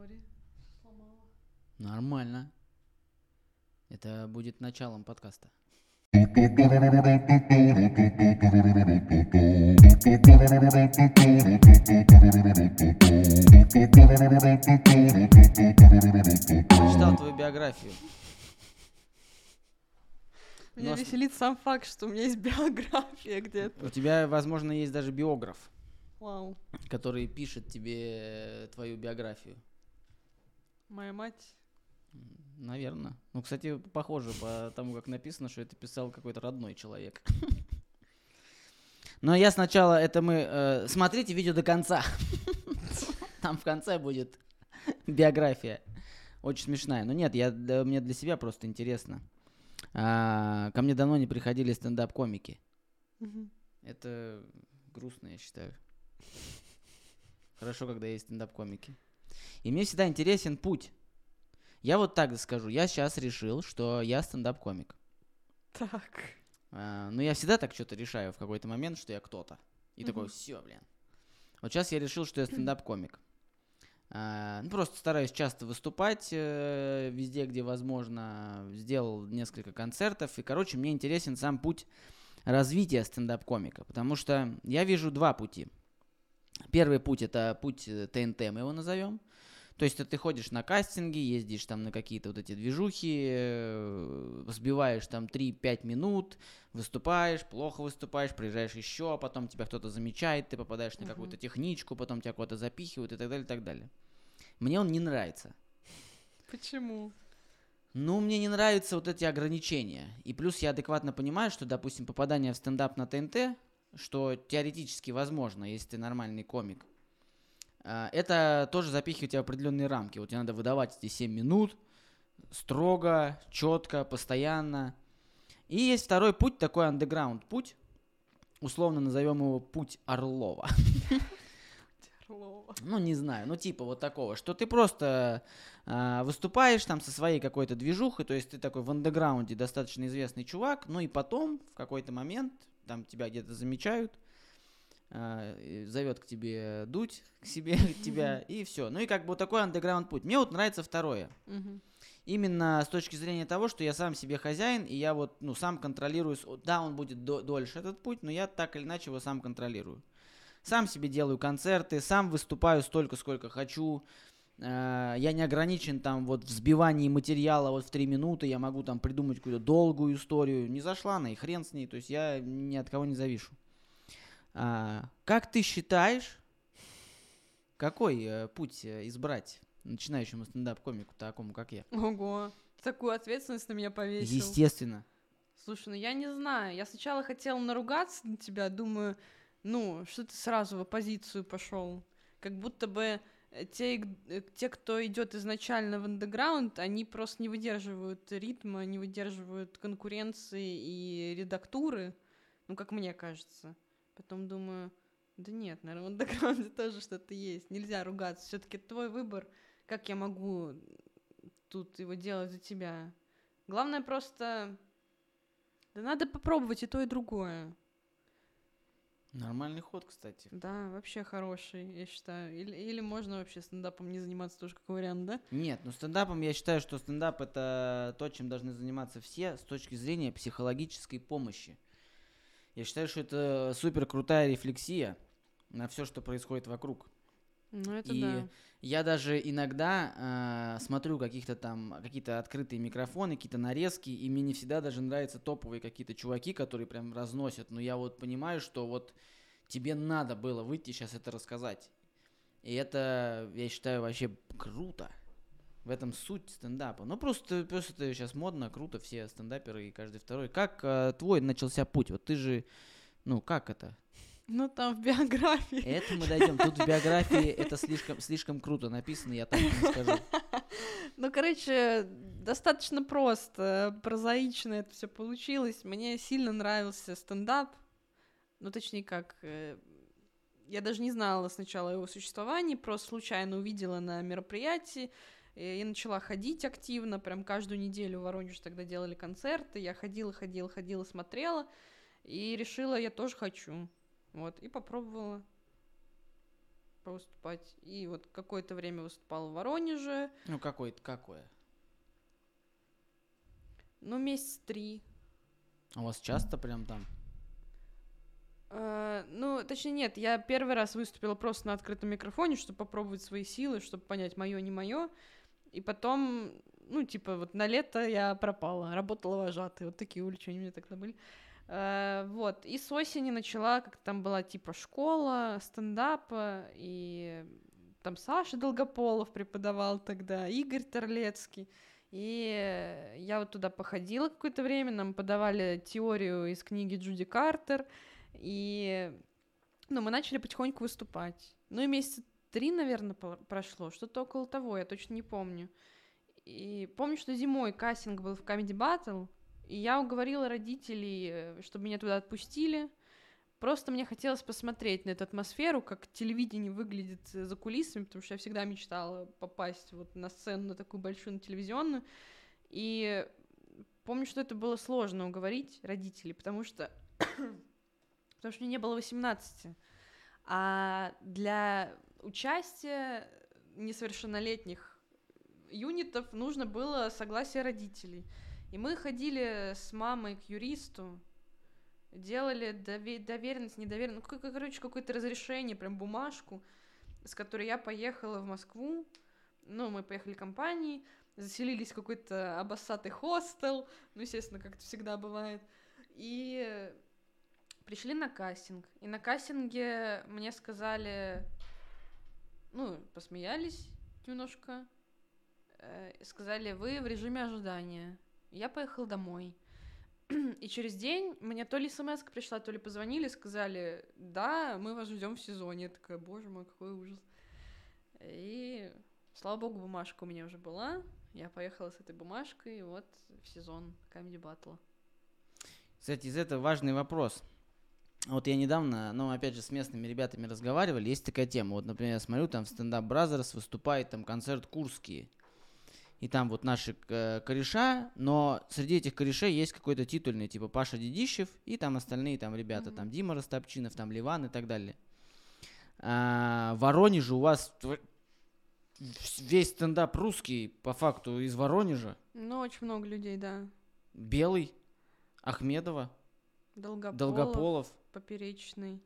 Сори, сломала. Нормально. Это будет началом подкаста. Читал твою биографию. Меня Но веселит сам факт, что у меня есть биография где-то. У тебя, возможно, есть даже биограф, Вау. который пишет тебе твою биографию. Моя мать. Наверное. Ну, кстати, похоже по тому, как написано, что это писал какой-то родной человек. Но я сначала, это мы... э, смотрите видео до конца. Там в конце будет биография. Очень смешная. Но нет, я, да, мне для себя просто интересно. А, ко мне давно не приходили стендап-комики. Это грустно, я считаю. Хорошо, когда есть стендап-комики. И мне всегда интересен путь. Я вот так скажу. Я сейчас решил, что я стендап-комик. Так. А, но я всегда так что-то решаю в какой-то момент, что я кто-то. И такой, все, блин. Вот сейчас я решил, что я стендап-комик. А, ну, просто стараюсь часто выступать э, везде, где возможно. Сделал несколько концертов. И, короче, мне интересен сам путь развития стендап-комика. Потому что я вижу два пути. Первый путь это путь э, ТНТ, мы его назовем. То есть это ты ходишь на кастинги, ездишь там на какие-то вот эти движухи, э, сбиваешь там 3-5 минут, выступаешь, плохо выступаешь, приезжаешь еще, а потом тебя кто-то замечает, ты попадаешь на какую-то техничку, потом тебя куда-то запихивают и так далее, и так далее. Мне он не нравится. Почему? Ну, мне не нравятся вот эти ограничения. И плюс я адекватно понимаю, что, допустим, попадание в стендап на ТНТ, что теоретически возможно, если ты нормальный комик, а, это тоже запихивает тебя в определенные рамки. Вот тебе надо выдавать эти 7 минут строго, четко, постоянно. И есть второй путь, такой андеграунд путь, условно назовем его путь Орлова. Ну, не знаю, ну типа вот такого, что ты просто а, выступаешь там со своей какой-то движухой, то есть ты такой в андеграунде достаточно известный чувак, ну и потом в какой-то момент там тебя где-то замечают, а, зовет к тебе дуть к себе тебя и все. Ну и как бы вот такой андеграунд путь. Мне вот нравится второе. Именно с точки зрения того, что я сам себе хозяин, и я вот, ну, сам контролирую, да, он будет до- дольше этот путь, но я так или иначе его сам контролирую. Сам себе делаю концерты, сам выступаю столько, сколько хочу. Э, Я не ограничен там вот в сбивании материала вот в три минуты, я могу там придумать какую-то долгую историю. Не зашла она, и хрен с ней, то есть я ни от кого не завишу. А, как ты считаешь, какой э, путь э, избрать начинающему стендап-комику, такому как я? Ого. Такую ответственность на меня повесил. Естественно. Слушай, ну я не знаю. Я сначала хотела наругаться на тебя, думаю, ну, что ты сразу в оппозицию пошел. Как будто бы э, те, э, те, кто идет изначально в андеграунд, они просто не выдерживают ритма, не выдерживают конкуренции и редактуры, ну, как мне кажется. Потом думаю, да нет, наверное, в андеграунде тоже что-то есть. Нельзя ругаться. Все-таки твой выбор. Как я могу тут его делать за тебя? Главное просто да надо попробовать и то, и другое. Нормальный ход, кстати. Да, вообще хороший, я считаю. Или, или можно вообще стендапом не заниматься, тоже как вариант, да? Нет, ну стендапом я считаю, что стендап это то, чем должны заниматься все с точки зрения психологической помощи. Я считаю, что это супер крутая рефлексия на все, что происходит вокруг. Ну, это И да. я даже иногда э, смотрю каких-то там какие-то открытые микрофоны, какие-то нарезки, и мне не всегда даже нравятся топовые какие-то чуваки, которые прям разносят. Но я вот понимаю, что вот тебе надо было выйти сейчас это рассказать. И это, я считаю, вообще круто. В этом суть стендапа. Ну просто, просто это сейчас модно, круто, все стендаперы и каждый второй. Как э, твой начался путь? Вот ты же, ну как это? Ну, там в биографии. Это мы дойдем. Тут в биографии это слишком, слишком круто написано, я так не скажу. Ну, короче, достаточно просто, прозаично это все получилось. Мне сильно нравился стендап. Ну, точнее, как... э, Я даже не знала сначала его существовании, просто случайно увидела на мероприятии. И начала ходить активно, прям каждую неделю в Воронеже тогда делали концерты. Я ходила, ходила, ходила, смотрела. И решила, я тоже хочу. Вот, и попробовала. выступать. И вот какое-то время выступала в Воронеже. Ну, какой какое? Ну, месяц три. А у вас часто прям там? Э, ну, точнее, нет, я первый раз выступила просто на открытом микрофоне, чтобы попробовать свои силы, чтобы понять, мое не мое. И потом, ну, типа, вот на лето я пропала, работала вожатой. Вот такие увлечения у меня тогда были. Э, вот, и с осени начала, как там была, типа, школа стендапа, и там Саша Долгополов преподавал тогда, Игорь Торлецкий. И я вот туда походила какое-то время, нам подавали теорию из книги Джуди Картер, и ну, мы начали потихоньку выступать. Ну и месяца три, наверное, прошло, что-то около того, я точно не помню. И помню, что зимой кастинг был в Comedy Battle, и я уговорила родителей, э, чтобы меня туда отпустили. Просто мне хотелось посмотреть на эту атмосферу, как телевидение выглядит э, за кулисами, потому что я всегда мечтала попасть вот на сцену, на такую большую, на телевизионную. И помню, что это было сложно уговорить родителей, потому что потому что мне не было 18. А для участия несовершеннолетних юнитов нужно было согласие родителей. И мы ходили с мамой к юристу, делали доверенность, недоверенность, ну, короче, какое-то разрешение, прям бумажку, с которой я поехала в Москву. Ну, мы поехали компанией, заселились в какой-то обоссатый хостел, ну, естественно, как это всегда бывает. И пришли на кастинг. И на кастинге мне сказали, ну, посмеялись немножко, э, сказали, вы в режиме ожидания. Я поехала домой. И через день мне то ли смс пришла, то ли позвонили, сказали, да, мы вас ждем в сезоне. Я такая, боже мой, какой ужас. И, слава богу, бумажка у меня уже была. Я поехала с этой бумажкой, и вот в сезон Comedy Battle. Кстати, из этого важный вопрос. Вот я недавно, ну, опять же, с местными ребятами разговаривали, есть такая тема. Вот, например, я смотрю, там в Stand Up Brothers выступает там концерт Курские. И там вот наши э, кореша, но среди этих корешей есть какой-то титульный, типа Паша Дедищев, и там остальные там ребята, mm-hmm. там Дима Ростопчинов, там Ливан и так далее. А, в Воронеже у вас весь стендап русский, по факту, из Воронежа. Ну, очень много людей, да. Белый, Ахмедова, Долгополов. Долгополов поперечный.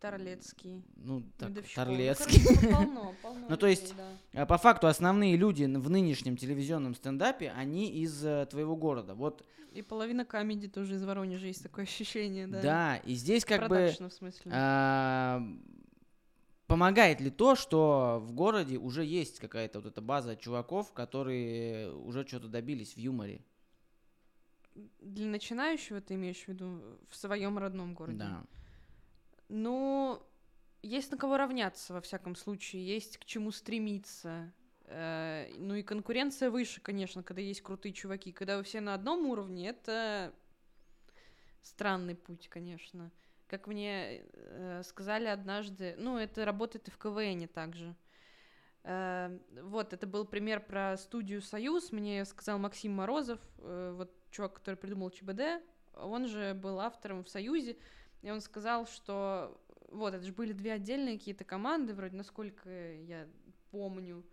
Торлецкий. Ну, так, Торлецкий. Ну, полно, полно. Ну, то есть, да. по факту, основные люди в нынешнем телевизионном стендапе, они из э, твоего города. Вот. И половина комедий тоже из Воронежа есть такое ощущение, да. Да, и здесь как бы... в смысле. А, помогает ли то, что в городе уже есть какая-то вот эта база чуваков, которые уже что-то добились в юморе? Для начинающего ты имеешь в виду в своем родном городе? Да. Ну, есть на кого равняться, во всяком случае, есть к чему стремиться. Э, ну и конкуренция выше, конечно, когда есть крутые чуваки. Когда вы все на одном уровне, это странный путь, конечно. Как мне э, сказали однажды, ну, это работает и в КВН также. Э, вот, это был пример про студию «Союз», мне сказал Максим Морозов, э, вот чувак, который придумал ЧБД, он же был автором в «Союзе», и он сказал, что вот, это же были две отдельные какие-то команды, вроде, насколько я помню,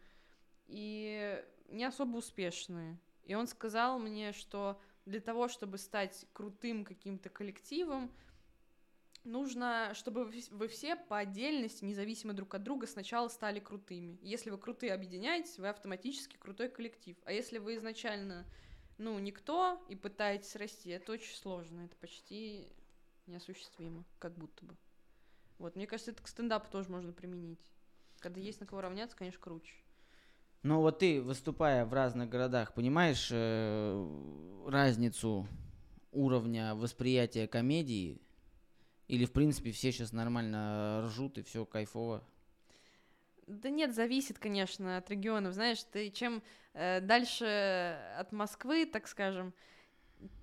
и не особо успешные. И он сказал мне, что для того, чтобы стать крутым каким-то коллективом, нужно, чтобы вы все по отдельности, независимо друг от друга, сначала стали крутыми. Если вы крутые объединяетесь, вы автоматически крутой коллектив. А если вы изначально, ну, никто и пытаетесь расти, это очень сложно, это почти неосуществимо, как будто бы. Вот, мне кажется, это к стендапу тоже можно применить. Когда есть на кого равняться, конечно, круче. Ну вот ты, выступая в разных городах, понимаешь э, разницу уровня восприятия комедии? Или, в принципе, все сейчас нормально ржут и все кайфово? Да нет, зависит, конечно, от регионов. Знаешь, ты чем э, дальше от Москвы, так скажем,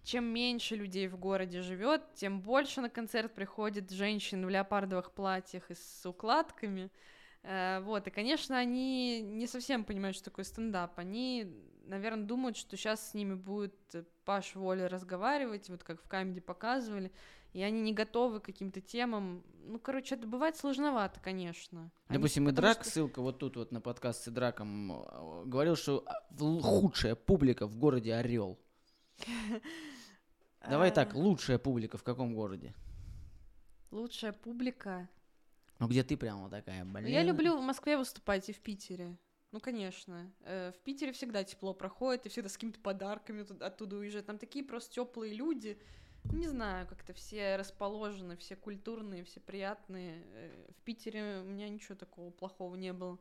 чем меньше людей в городе живет, тем больше на концерт приходит женщин в леопардовых платьях и с укладками. Э, вот, и, конечно, они не совсем понимают, что такое стендап. Они, наверное, думают, что сейчас с ними будет Паш Воля разговаривать, вот как в камеди показывали, и они не готовы к каким-то темам. Ну, короче, это бывает сложновато, конечно. Они- Допустим, потому Идрак, что- ссылка вот тут вот на подкаст с Идраком, э, говорил, что а, худшая публика в городе Орел. Давай А, так, лучшая публика в каком городе? Лучшая публика. Ну где ты прямо такая, блин. Ну, Я люблю в Москве выступать и в Питере. Ну, конечно. Э, В Питере всегда тепло проходит, и всегда с какими-то подарками оттуда уезжают. Там такие просто теплые люди. Ну, Не знаю, как-то все расположены, все культурные, все приятные. Э, В Питере у меня ничего такого плохого не было.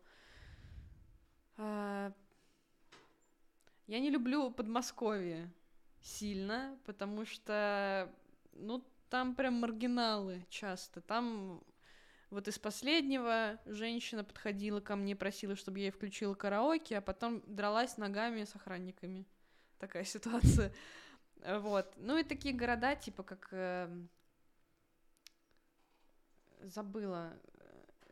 А, Я не люблю Подмосковье сильно, потому что, ну, там прям маргиналы часто. Там вот из последнего женщина подходила ко мне, просила, чтобы я ей включила караоке, а потом дралась ногами с охранниками. Такая ситуация. Э, Вот. Ну и такие города, типа как... эм, Забыла.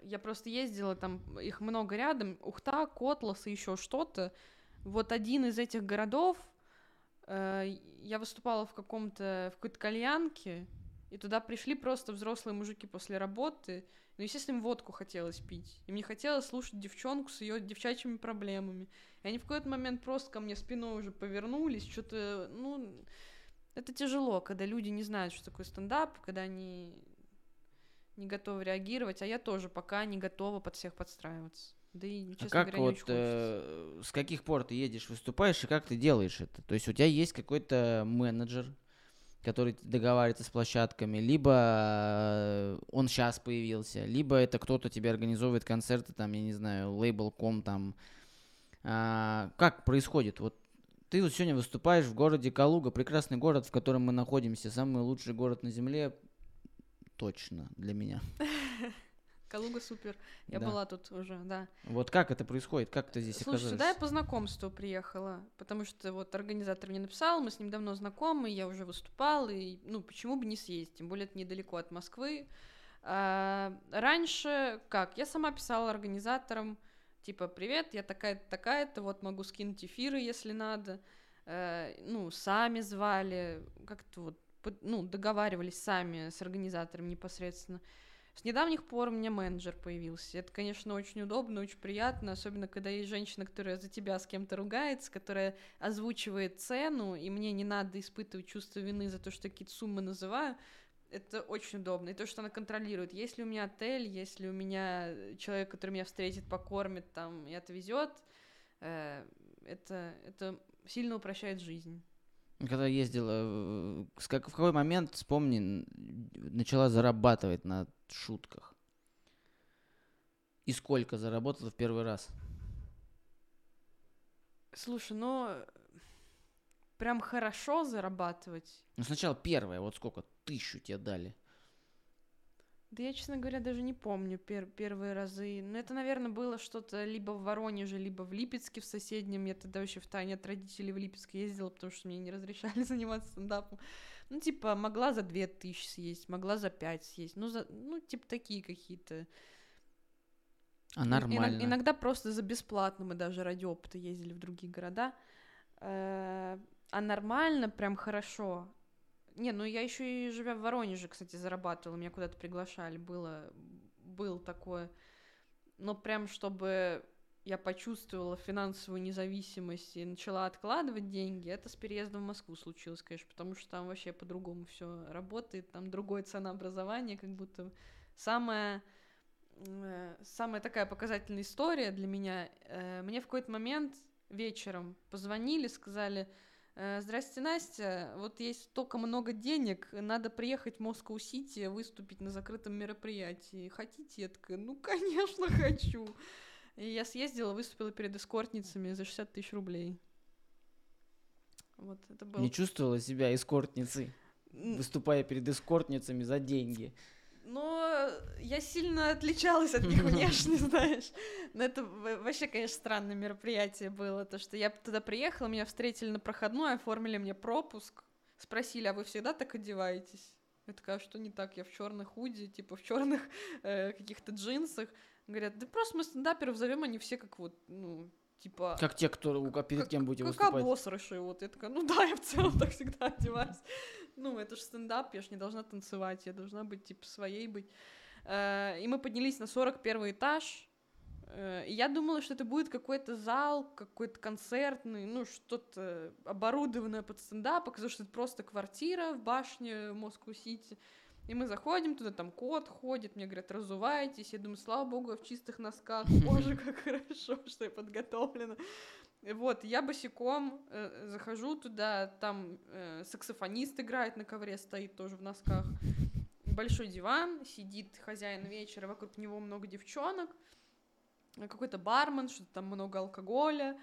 Я просто ездила, там их много рядом. Ухта, Котлас и еще что-то. Вот один из этих городов, э, я выступала в каком-то, в какой-то кальянке, и туда пришли просто взрослые мужики после работы, ну, естественно, им водку хотелось пить. И мне хотелось слушать девчонку с ее девчачьими проблемами. И они в какой-то момент просто ко мне спиной уже повернулись, что-то, ну, это тяжело, когда люди не знают, что такое стендап, когда они не готовы реагировать, а я тоже пока не готова под всех подстраиваться. Да и, честно А как говоря, не вот, хочется. э, с каких пор ты едешь, выступаешь, и как ты делаешь это? То есть у тебя есть какой-то менеджер, который договаривается с площадками, либо э, он сейчас появился, либо это кто-то тебе организовывает концерты, там, я не знаю, лейбл.ком там. А, как происходит? Вот ты вот сегодня выступаешь в городе Калуга, прекрасный город, в котором мы находимся, самый лучший город на земле, точно для меня. Калуга супер. Я Да. была тут уже, да. Вот как это происходит? Как ты здесь Слушай, оказалась? сюда я по знакомству приехала, потому что вот организатор мне написал, мы с ним давно знакомы, я уже выступала, и, ну, почему бы не съездить, тем более это недалеко от Москвы. А, раньше, как, я сама писала организаторам, типа, привет, я такая-то, такая-то, вот могу скинуть эфиры, если надо. Э, ну, сами звали, как-то вот, ну, договаривались сами с организатором непосредственно. С недавних пор у меня менеджер появился. Это, конечно, очень удобно, очень приятно, особенно когда есть женщина, которая за тебя с кем-то ругается, которая озвучивает цену, и мне не надо испытывать чувство вины за то, что какие-то суммы называю. Это очень удобно. И то, что она контролирует, есть ли у меня отель, есть ли у меня человек, который меня встретит, покормит там и отвезет, э, это, это сильно упрощает жизнь. Когда ездила, с как, в какой момент, вспомни, начала зарабатывать на шутках? И сколько заработала в первый раз? Слушай, ну прям хорошо зарабатывать. Ну, сначала первое, вот сколько? Тысячу тебе дали. Да я, честно говоря, даже не помню пер- первые разы. Но это, наверное, было что-то либо в Воронеже, либо в Липецке в соседнем. Я тогда вообще в тайне от родителей в Липецк ездила, потому что мне не разрешали заниматься стендапом. Ну, типа, могла за две тысячи съесть, могла за пять съесть. Ну, за, ну типа, такие какие-то. А Ин- нормально. иног- иногда просто за бесплатно мы даже ради опыта ездили в другие города. Э, А нормально, прям хорошо. Не, ну я еще и живя в Воронеже, кстати, зарабатывала, меня куда-то приглашали, было, был такое. Но прям чтобы я почувствовала финансовую независимость и начала откладывать деньги, это с переездом в Москву случилось, конечно, потому что там вообще по-другому все работает, там другое ценообразование, как будто самое э, самая такая показательная история для меня. э, Мне в какой-то момент вечером позвонили, сказали, «Э, здрасте, Настя, вот есть столько много денег, надо приехать в Москву-Сити, выступить на закрытом мероприятии. Хотите? Я такая, ну, конечно, хочу. И я съездила, выступила перед эскортницами за 60 тысяч рублей. Вот, это было... Не чувствовала себя эскортницей, выступая перед эскортницами за деньги. Но я сильно отличалась от них внешне, знаешь. Но это вообще, конечно, странное мероприятие было. То, что я туда приехала, меня встретили на проходной, оформили мне пропуск. Спросили, а вы всегда так одеваетесь? Я такая, «А что не так? Я в черных худи, типа в черных каких-то джинсах. Говорят, да просто мы стендаперов зовем, они все как вот, ну, типа... Как те, кто у- перед как- кем будете как выступать. обосрыши, вот. Я такая, ну да, я в целом так всегда одеваюсь. Ну, это же стендап, я ж не должна танцевать, я должна быть, типа, своей быть. Э, и мы поднялись на 41 этаж, э, и я думала, что это будет какой-то зал, какой-то концертный, ну, что-то оборудованное под стендап, оказалось, что это просто квартира в башне Москву-Сити. И мы заходим туда, там кот ходит, мне говорят, разувайтесь. Я думаю, слава богу, я в чистых носках. Боже, как хорошо, что я подготовлена. Вот, я босиком э, захожу туда, там э, саксофонист играет на ковре, стоит тоже в носках. Большой диван, сидит хозяин вечера, вокруг него много девчонок, какой-то бармен, что-то там много алкоголя.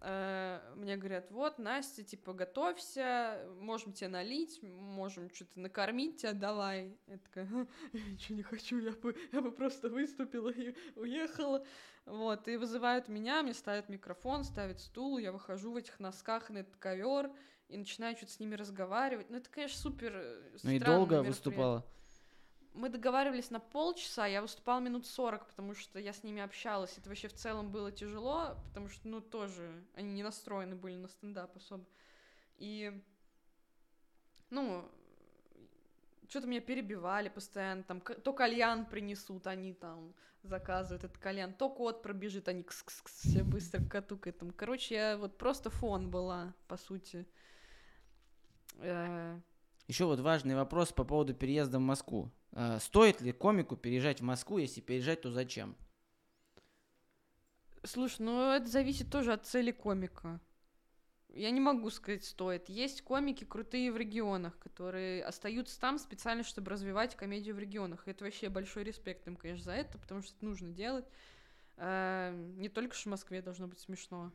Э, мне говорят, вот, Настя, типа, готовься, можем тебе налить, можем что-то накормить тебя, давай. Я такая, я ничего не хочу, я бы, я бы просто выступила и уехала. Вот, и вызывают меня, мне ставят микрофон, ставят стул, я выхожу в этих носках на этот ковер и начинаю что-то с ними разговаривать. Ну, это, конечно, супер э, Ну и долго выступала? Мы договаривались на полчаса, я выступала минут 40, потому что я с ними общалась. Это вообще в целом было тяжело, потому что, ну, тоже они не настроены были на стендап особо. И, ну, что-то меня перебивали постоянно, там, то кальян принесут, они там заказывают этот кальян, то кот пробежит, они кс -кс -кс, все быстро к коту к этому. Короче, я вот просто фон была, по сути. Э, Еще вот важный вопрос по поводу переезда в Москву. Э, стоит ли комику переезжать в Москву? Если переезжать, то зачем? Слушай, ну это зависит тоже от цели комика. Я не могу сказать, стоит. Есть комики крутые в регионах, которые остаются там специально, чтобы развивать комедию в регионах. И это вообще большой респект им, конечно, за это, потому что это нужно делать. Э, не только в Москве должно быть смешно.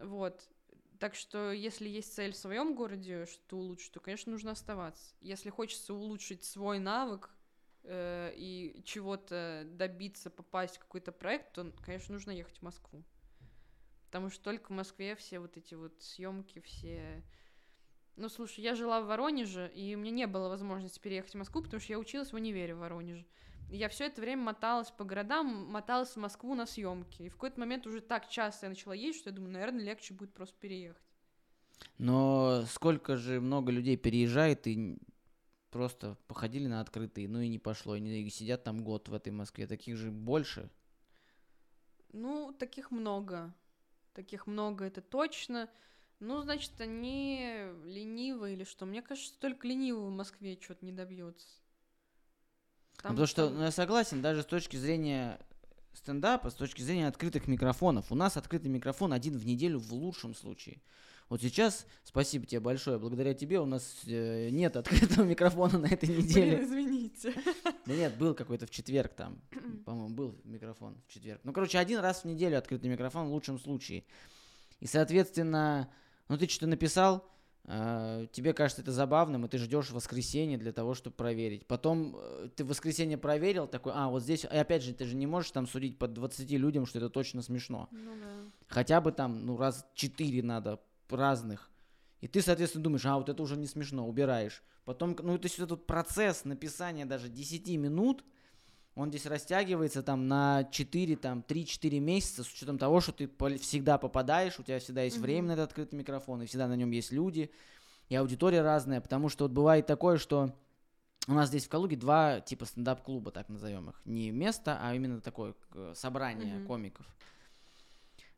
Вот. Так что, если есть цель в своем городе, что улучшить, то, конечно, нужно оставаться. Если хочется улучшить свой навык, э, и чего-то добиться, попасть в какой-то проект, то, конечно, нужно ехать в Москву. Потому что только в Москве все вот эти вот съемки, все... Ну, слушай, я жила в Воронеже, и у меня не было возможности переехать в Москву, потому что я училась в универе в Воронеже. Я все это время моталась по городам, моталась в Москву на съемки. И в какой-то момент уже так часто я начала ездить, что я думаю, наверное, легче будет просто переехать. Но сколько же много людей переезжает и просто походили на открытые, ну и не пошло, и, не, и сидят там год в этой Москве. Таких же больше? Ну, таких много. Таких много, это точно. Ну, значит, они ленивы или что? Мне кажется, только ленивый в Москве что-то не добьется. Там, Потому что, ну, я согласен, даже с точки зрения стендапа, с точки зрения открытых микрофонов. У нас открытый микрофон один в неделю в лучшем случае. Вот сейчас, спасибо тебе большое, благодаря тебе у нас э, нет открытого микрофона на этой неделе. Блин, извините. Да нет, был какой-то в четверг там, по-моему, был микрофон в четверг. Ну, короче, один раз в неделю открытый микрофон в лучшем случае. И, соответственно, ну ты что-то написал, тебе кажется это забавным, и ты ждешь воскресенье для того, чтобы проверить. Потом э, ты в воскресенье проверил, такой, а, вот здесь, и опять же, ты же не можешь там судить по 20 людям, что это точно смешно. Ну да. Хотя бы там, ну, раз 4 надо разных. И ты, соответственно, думаешь, а вот это уже не смешно, убираешь. Потом, ну, то есть этот процесс написания даже 10 минут, он здесь растягивается там на 4, там, 3-4 месяца, с учетом того, что ты всегда попадаешь, у тебя всегда есть mm-hmm. время на этот открытый микрофон, и всегда на нем есть люди, и аудитория разная, потому что вот бывает такое, что у нас здесь в Калуге два типа стендап-клуба, так назовем их. Не место, а именно такое собрание mm-hmm. комиков.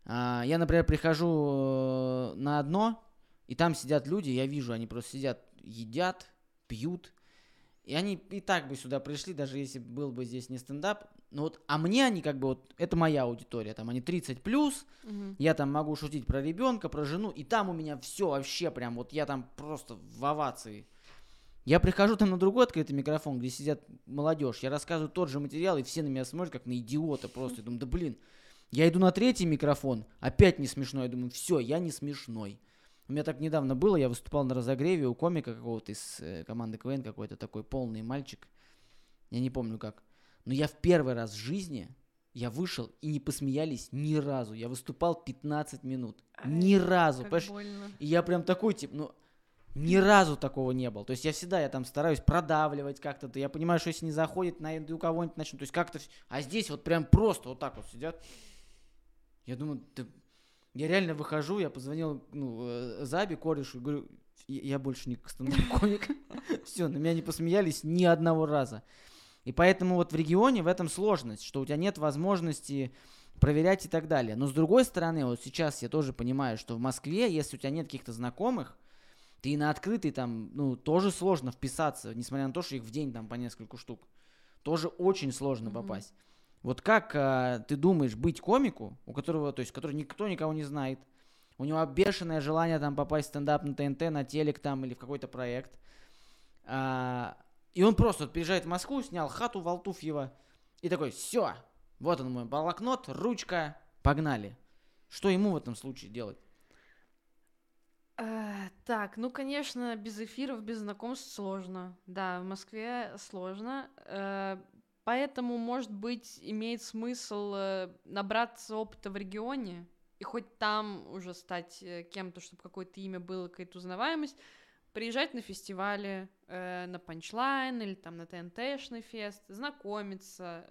А, я, например, прихожу э, на одно, и там сидят люди, я вижу, они просто сидят, едят, пьют. И они и так бы сюда пришли, даже если был бы здесь не стендап. Ну вот, а мне они как бы вот, это моя аудитория, там они 30 плюс, угу. я там могу шутить про ребенка, про жену, и там у меня все вообще прям, вот я там просто в овации. Я прихожу там на другой открытый микрофон, где сидят молодежь, я рассказываю тот же материал, и все на меня смотрят как на идиота просто. Я думаю, да блин, я иду на третий микрофон, опять не смешной. Я думаю, все, я не смешной. У меня так недавно было, я выступал на разогреве у комика какого-то из э, команды КВН, какой-то такой полный мальчик. Я не помню как. Но я в первый раз в жизни, я вышел и не посмеялись ни разу. Я выступал 15 минут. Ай, ни разу. И я прям такой, типа, ну, ни разу такого не было. То есть я всегда, я там стараюсь продавливать как-то. Я понимаю, что если не заходит, найду кого-нибудь начну. То есть как-то... А здесь вот прям просто вот так вот сидят. Я думаю, да... я реально выхожу, я позвонил ну, э, Заби, корешу, говорю, я больше не стендап-комик. Все, на меня не посмеялись ни одного раза. И поэтому вот в регионе в этом сложность, что у тебя нет возможности проверять и так далее. Но с другой стороны, вот сейчас я тоже понимаю, что в Москве, если у тебя нет каких-то знакомых, ты на открытый там, ну, тоже сложно вписаться, несмотря на то, что их в день там по несколько штук. Тоже очень сложно mm-hmm. попасть. Вот как а, ты думаешь быть комику, у которого, то есть, который никто никого не знает, у него бешеное желание там попасть в стендап на ТНТ, на телек там или в какой-то проект, а, и он просто вот приезжает в Москву, снял хату в Алтуфьево и такой, все, вот он мой блокнот, ручка, погнали. Что ему в этом случае делать? Э, так, ну, конечно, без эфиров, без знакомств сложно. Да, в Москве сложно. Э, поэтому, может быть, имеет смысл э, набраться опыта в регионе и хоть там уже стать кем-то, чтобы какое-то имя было, какая-то узнаваемость, приезжать на фестивали, э, на панчлайн или там на ТНТшный фест, знакомиться.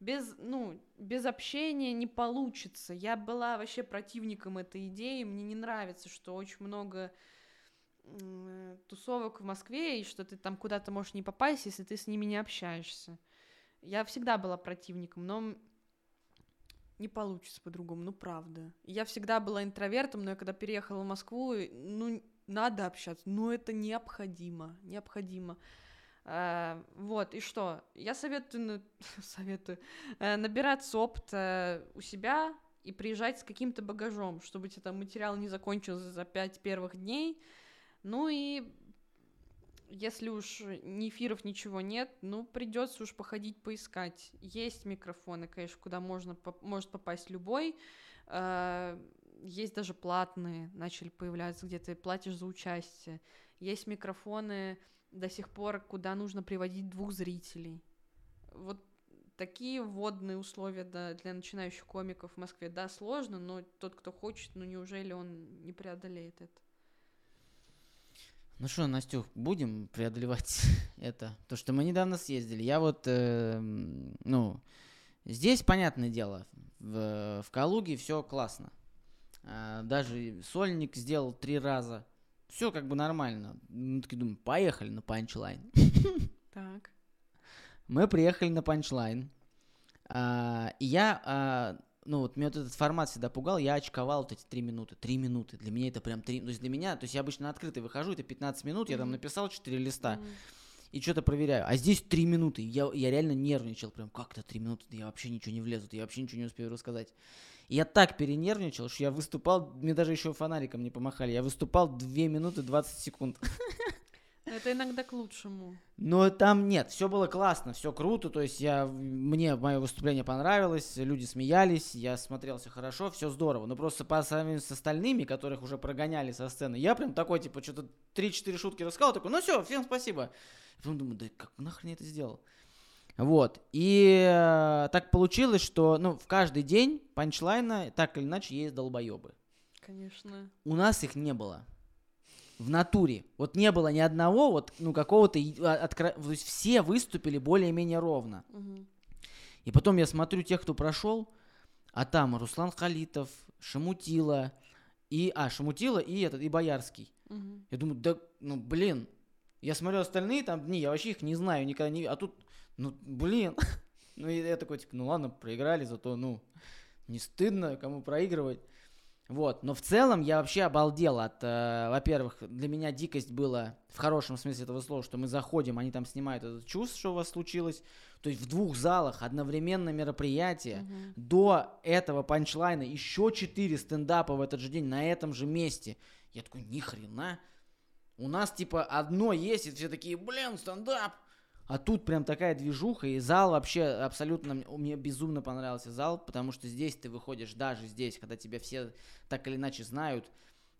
Без, ну, без общения не получится. Я была вообще противником этой идеи. Мне не нравится, что очень много э, тусовок в Москве, и что ты там куда-то можешь не попасть, если ты с ними не общаешься. Я всегда была противником, но не получится по-другому, ну правда. Я всегда была интровертом, но я когда переехала в Москву, ну надо общаться, но это необходимо, необходимо. Uh, вот, и что? Я советую, советую uh, набираться опыта у себя и приезжать с каким-то багажом, чтобы тебе там материал не закончился за пять первых дней. Ну и если уж ни эфиров, ничего нет, ну, придется уж походить, поискать. Есть микрофоны, конечно, куда можно, может попасть любой. Uh, есть даже платные, начали появляться, где ты платишь за участие. Есть микрофоны до сих пор, куда нужно приводить двух зрителей. Вот такие вводные условия да, для начинающих комиков в Москве. Да, сложно, но тот, кто хочет, ну неужели он не преодолеет это? Ну что, Настюх, будем преодолевать это? То, что мы недавно съездили. Я вот, э, ну, здесь, понятное дело, в, в Калуге все классно. А, даже сольник сделал три раза. Все как бы нормально. Мы такие думаем, поехали на панчлайн. Так. Мы приехали на панчлайн. А, и я, а, ну вот меня вот этот формат всегда пугал, я очковал вот эти три минуты. Три минуты. Для меня это прям три... То есть для меня, то есть я обычно открытый выхожу, это 15 минут, я там написал четыре листа. И что-то проверяю. А здесь три минуты. Я, я реально нервничал. Прям как-то три минуты. Я вообще ничего не влезу. Я вообще ничего не успею рассказать я так перенервничал, что я выступал, мне даже еще фонариком не помахали, я выступал 2 минуты 20 секунд. Это иногда к лучшему. Но там нет, все было классно, все круто, то есть я, мне мое выступление понравилось, люди смеялись, я смотрелся хорошо, все здорово, но просто по сравнению с остальными, которых уже прогоняли со сцены, я прям такой, типа, что-то 3-4 шутки рассказал, такой, ну все, всем спасибо. И потом думаю, да как нахрен я это сделал? Вот. И э, так получилось, что ну, в каждый день панчлайна так или иначе есть долбоебы. Конечно. У нас их не было. В натуре. Вот не было ни одного, вот, ну, какого-то... А, откро... То есть все выступили более-менее ровно. Угу. И потом я смотрю тех, кто прошел, а там Руслан Халитов, Шамутила, и... А, Шамутила и этот, и Боярский. Угу. Я думаю, да, ну, блин. Я смотрю остальные там дни, я вообще их не знаю никогда не... А тут ну, блин. ну, и я такой, типа, ну ладно, проиграли, зато, ну, не стыдно кому проигрывать. Вот, но в целом я вообще обалдел от, э, во-первых, для меня дикость была в хорошем смысле этого слова, что мы заходим, они там снимают этот чувство, что у вас случилось, то есть в двух залах одновременно мероприятие, Мгм. до этого панчлайна еще четыре стендапа в этот же день на этом же месте. Я такой, ни хрена, у нас типа одно есть, и все такие, блин, стендап, а тут прям такая движуха, и зал вообще абсолютно... Мне безумно понравился зал, потому что здесь ты выходишь, даже здесь, когда тебя все так или иначе знают,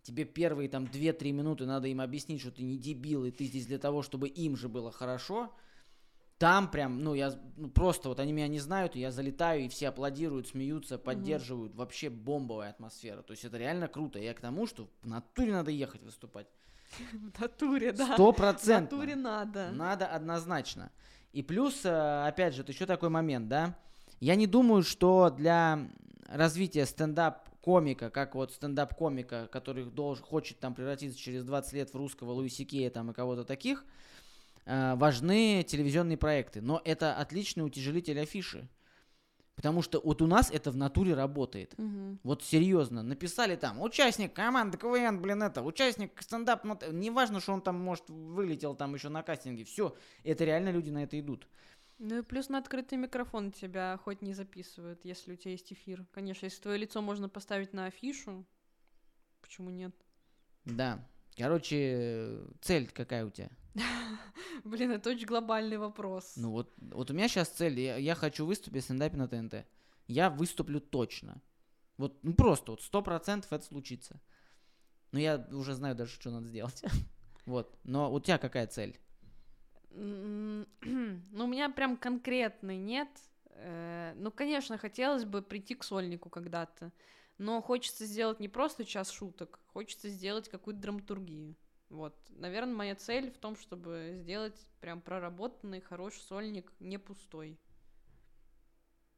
тебе первые там 2-3 минуты надо им объяснить, что ты не дебил, и ты здесь для того, чтобы им же было хорошо. Там прям, ну, я ну, просто вот они меня не знают, и я залетаю, и все аплодируют, смеются, поддерживают. Mm-hmm. Вообще бомбовая атмосфера. То есть это реально круто. Я к тому, что в натуре надо ехать выступать. В натуре, да. Сто процентов. В натуре надо. Надо однозначно. И плюс, э, опять же, это еще такой момент, да. Я не думаю, что для развития стендап комика, как вот стендап-комика, который должен, хочет там превратиться через 20 лет в русского Луиси Кея там и кого-то таких, э, важны телевизионные проекты. Но это отличный утяжелитель афиши. Потому что вот у нас это в натуре работает. Мгм. Вот серьезно, написали там, участник команды КВН, блин, это, участник стендап, ну, неважно, что он там, может, вылетел там еще на кастинге, все, это реально люди на это идут. Ну и плюс на открытый микрофон тебя хоть не записывают, если у тебя есть эфир. Конечно, если твое лицо можно поставить на афишу, почему нет? Да. Короче, цель какая у тебя? Блин, это очень глобальный вопрос. Ну вот, вот у меня сейчас цель, я, я хочу выступить в стендапе на ТНТ. Я выступлю точно. Вот, ну просто, вот сто процентов это случится. Но я уже знаю даже, что надо сделать. Вот. Но у тебя какая цель? Ну, у меня прям конкретной нет. Э, Ну, конечно, хотелось бы прийти к сольнику когда-то. Но хочется сделать не просто час шуток, хочется сделать какую-то драматургию. Вот. Наверное, моя цель в том, чтобы сделать прям проработанный, хороший сольник, не пустой.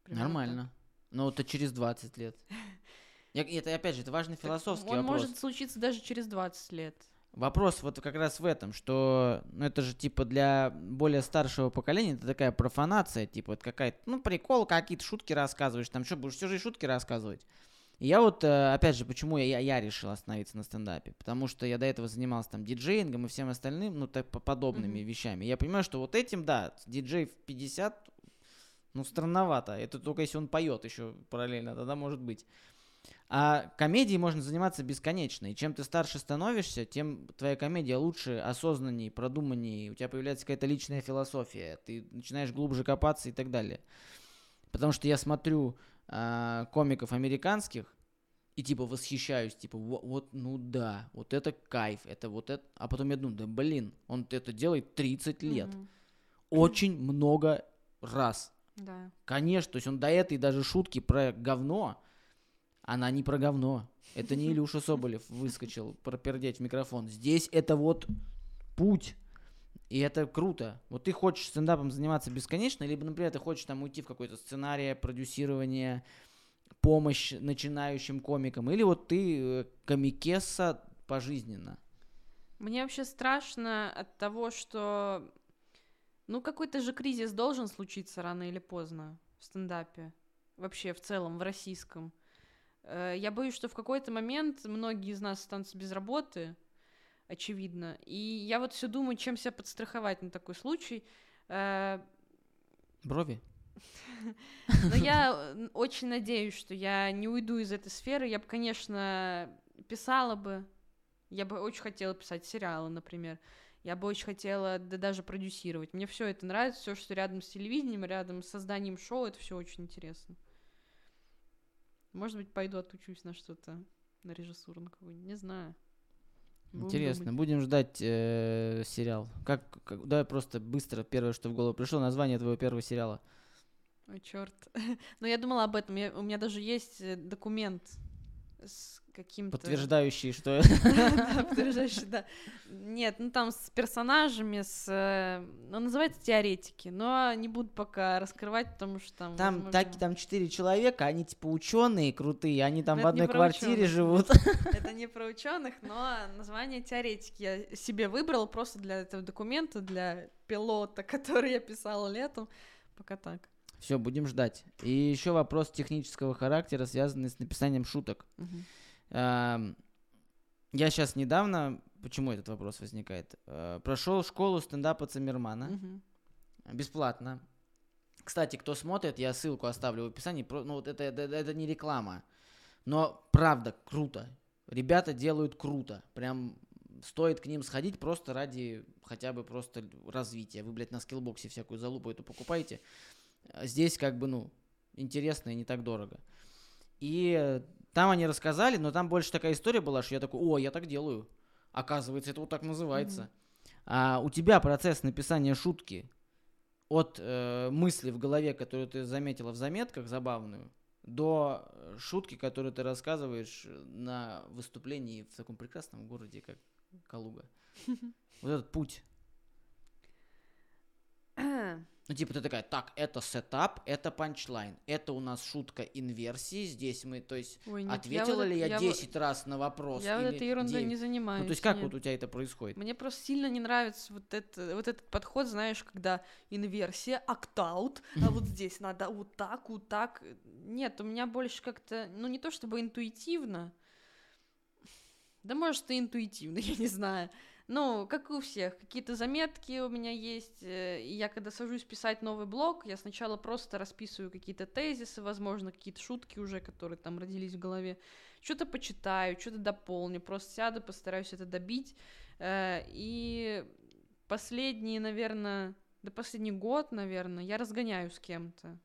Примерно Нормально. Но это через 20 лет. Это, опять же, это важный так. Так философский Он вопрос. может случиться даже через 20 лет. Вопрос вот как раз в этом, что ну, это же типа для более старшего поколения это такая профанация, типа вот какая-то, ну прикол, какие-то шутки рассказываешь, там что, будешь всю жизнь шутки рассказывать? И я вот, э, опять же, почему я, я, решил остановиться на стендапе, потому что я до этого занимался там диджеингом и всем остальным, ну так по- подобными Мгм. вещами. Я понимаю, что вот этим, да, диджей в 50, ну странновато, это только если он поет еще параллельно, тогда может быть. А комедией можно заниматься бесконечно. И чем ты старше становишься, тем твоя комедия лучше, осознаннее, продуманнее. У тебя появляется какая-то личная философия. Ты начинаешь глубже копаться и так далее. Потому что я смотрю а, комиков американских и типа восхищаюсь, типа «Во- вот, ну да, вот это кайф, это вот это. А потом я думаю, да блин, он это делает 30 лет. Мгм. Очень много раз. Да. Конечно, то есть он до этой даже шутки про говно, она не про говно. Это не Илюша Соболев выскочил пропердеть в микрофон. Здесь это вот путь. И это круто. Вот ты хочешь стендапом заниматься бесконечно, либо, например, ты хочешь там уйти в какой-то сценарий, продюсирование, помощь начинающим комикам, или вот ты э, комикесса пожизненно. Мне вообще страшно от того, что ну какой-то же кризис должен случиться рано или поздно в стендапе. Вообще в целом, в российском. Э, Я боюсь, что в какой-то момент многие из нас останутся без работы, очевидно. И я вот все думаю, чем себя подстраховать на такой случай. Э, Брови? Но я э, очень надеюсь, что я не уйду из этой сферы. Я бы, конечно, писала бы. Я бы очень хотела писать сериалы, например. Я бы очень хотела да, даже продюсировать. Мне все это нравится, все, что рядом с телевидением, рядом с созданием шоу, это все очень интересно. Может быть, пойду отучусь на что-то, на режиссуру на какую-нибудь, не знаю. Будем Интересно, думать. будем ждать э, сериал. Как, как- давай просто быстро первое, что в голову пришло, название твоего первого сериала. Ой, черт. Но я думала об этом. Я- у меня даже есть э, документ с каким-то... Подтверждающий, что Да, подтверждающий, да. Нет, ну там с персонажами, с... э, Ну, называется теоретики, но не буду пока раскрывать, потому что там... там, так, там четыре человека, они типа ученые крутые, они там в одной квартире живут. Это не про ученых, но название теоретики я себе выбрала просто для этого документа, для пилота, который я писала летом. Пока так. Все, будем ждать. И еще вопрос технического характера, связанный с написанием шуток. Мгм. Я сейчас недавно, почему этот вопрос возникает, прошел школу стендапа Циммермана. Мгм. Бесплатно. Кстати, кто смотрит, я ссылку оставлю в описании. Ну, вот это, это, это не реклама. Но правда, круто. Ребята делают круто. Прям стоит к ним сходить просто ради хотя бы просто развития. Вы, блядь, на скиллбоксе всякую залупу эту покупаете. Здесь как бы, ну, интересно и не так дорого. И э, там они рассказали, но там больше такая история была, что я такой, о, я так делаю. Оказывается, это вот так называется. А у тебя процесс написания шутки от э, мысли в голове, которую ты заметила в заметках забавную, до э, шутки, которую ты рассказываешь на выступлении в таком прекрасном городе, как Калуга. Вот этот путь. Ну, типа, ты такая, так, это setup, это punchline, это у нас шутка инверсии, здесь мы, то есть, Ой, нет, ответила вот ли это- я вот- 10 раз на вопрос? Я вот этой ерундой 9? не занимаюсь. Ну, то есть, как нет. вот у тебя это происходит? Мне просто сильно не нравится вот, это, вот этот подход, знаешь, когда инверсия, act-out, а вот здесь надо вот так, вот так. Нет, у меня больше как-то, ну не то чтобы интуитивно, да может и интуитивно, я не знаю. Ну, как и у всех, какие-то заметки у меня есть, э, я когда сажусь писать новый блог, я сначала просто расписываю какие-то тезисы, возможно, какие-то шутки уже, которые там родились в голове, что-то почитаю, что-то дополню, просто сяду, постараюсь это добить, Э, И последние, наверное, да последний год, наверное, я разгоняю с кем-то.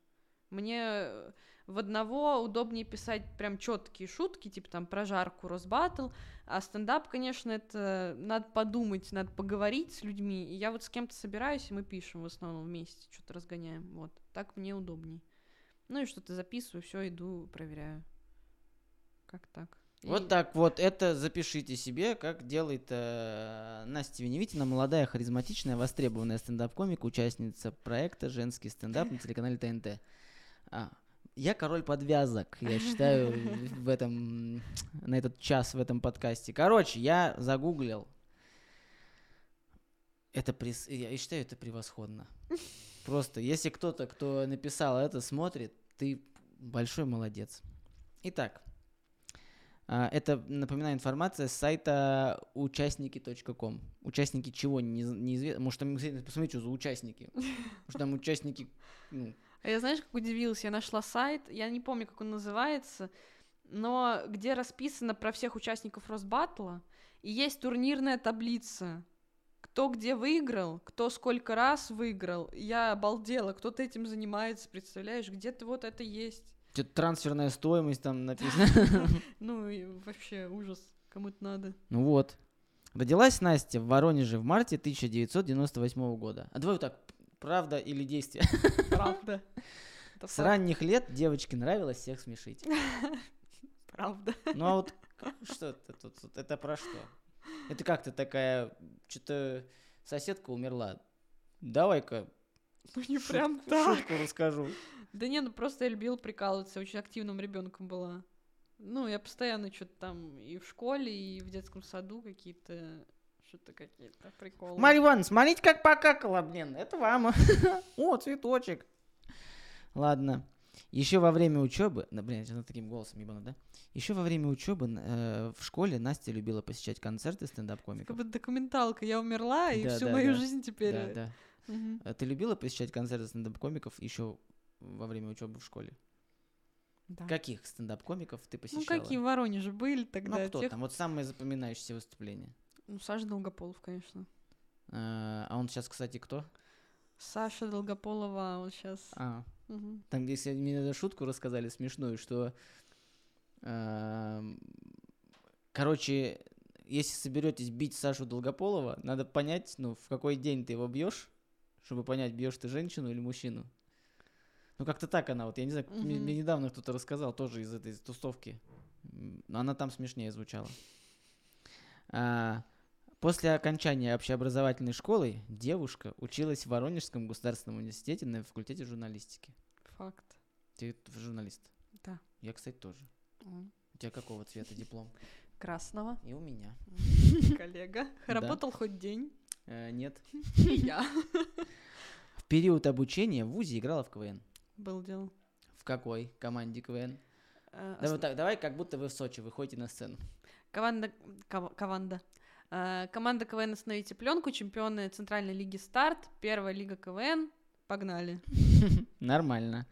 Мне э, в одного удобнее писать прям четкие шутки, типа там про жарку, Росбаттл, а стендап, конечно, это надо подумать, надо поговорить с людьми. И я вот с кем-то собираюсь, и мы пишем в основном вместе, что-то разгоняем. Вот, так мне удобней. Ну и что-то записываю, все, иду, проверяю. Как так? Вот И- так вот, это запишите себе, как делает э, Настя Веневитина, молодая, харизматичная, востребованная стендап-комик, участница проекта «Женский стендап» на телеканале ТНТ. А, я король подвязок, я считаю, в этом, на этот час в этом подкасте. Короче, я загуглил. Это прис- я считаю, это превосходно. Просто, если кто-то, кто написал это, смотрит, ты большой молодец. Итак, а, это, напоминаю, информация с сайта участники.ком. Участники чего, неизвестно. Может, там, кстати, посмотри, что за участники. Может, там участники... ну, А я знаешь, как удивилась? Я нашла сайт, я не помню, как он называется, но где расписано про всех участников Росбаттла, и есть турнирная таблица. Кто где выиграл, кто сколько раз выиграл. Я обалдела, кто-то этим занимается, представляешь? Где-то вот это есть. что-то трансферная стоимость там написано. Ну вообще ужас, кому-то надо. Ну вот. Родилась Настя в Воронеже в марте 1998 года. А давай вот так, правда или действие? Правда. С ранних лет девочке нравилось всех смешить. Правда. Ну а вот что это тут? Это про что? Это как ты такая, что-то соседка умерла. Давай-ка Ну не шут- прям так. шутку расскажу. Да не, ну просто я любила прикалываться, очень активным ребенком была. Ну, я постоянно что-то там и в школе, и в детском саду какие-то что-то какие-то приколы. Марья Ивановна, смотрите, как покакала, блин. Это вам. О, цветочек. Ладно. Еще во время учебы, да, блин, сейчас таким голосом ебану, да? Еще во время учебы в школе Настя любила посещать концерты Как стендап-комиков. будто документалка. Я умерла, и Да, всю да, мою да. жизнь теперь. Да, э, да. А Ты любила посещать концерты стендап-комиков еще во время учебы в школе? Да. Каких стендап-комиков ты Ну, посещала? какие в Воронеже были Ну, тогда? кто тех- там? Вот самые запоминающиеся выступления. Ну, Саша Долгополов, конечно. А а он сейчас, кстати, кто? Саша Долгополова, он сейчас... А, Там, если мне эту шутку рассказали смешную, что, эм, короче, если соберетесь бить Сашу Долгополова, надо понять, ну, в какой день ты его бьешь, чтобы понять, бьешь ты женщину или мужчину. Ну, как-то так она, вот, я не знаю, мне, Мгм. мне недавно кто-то рассказал, тоже из этой тусовки. Но она там смешнее звучала. А, после окончания общеобразовательной школы девушка училась в Воронежском государственном университете на факультете журналистики. Факт. Ты журналист? Да. Я, кстати, тоже. М. У тебя какого цвета диплом? Красного. И у меня. Коллега. Да. Работал хоть день. Э, нет. Я. В период обучения в ВУЗе играла в КВН. Был дело. В какой команде КВН? Э, Давай, так, давай, как будто вы в Сочи выходите на сцену. Команда... Команда. Э, Команда КВН «Остановите пленку», чемпионы Центральной лиги «Старт», первая лига КВН. Погнали. Нормально.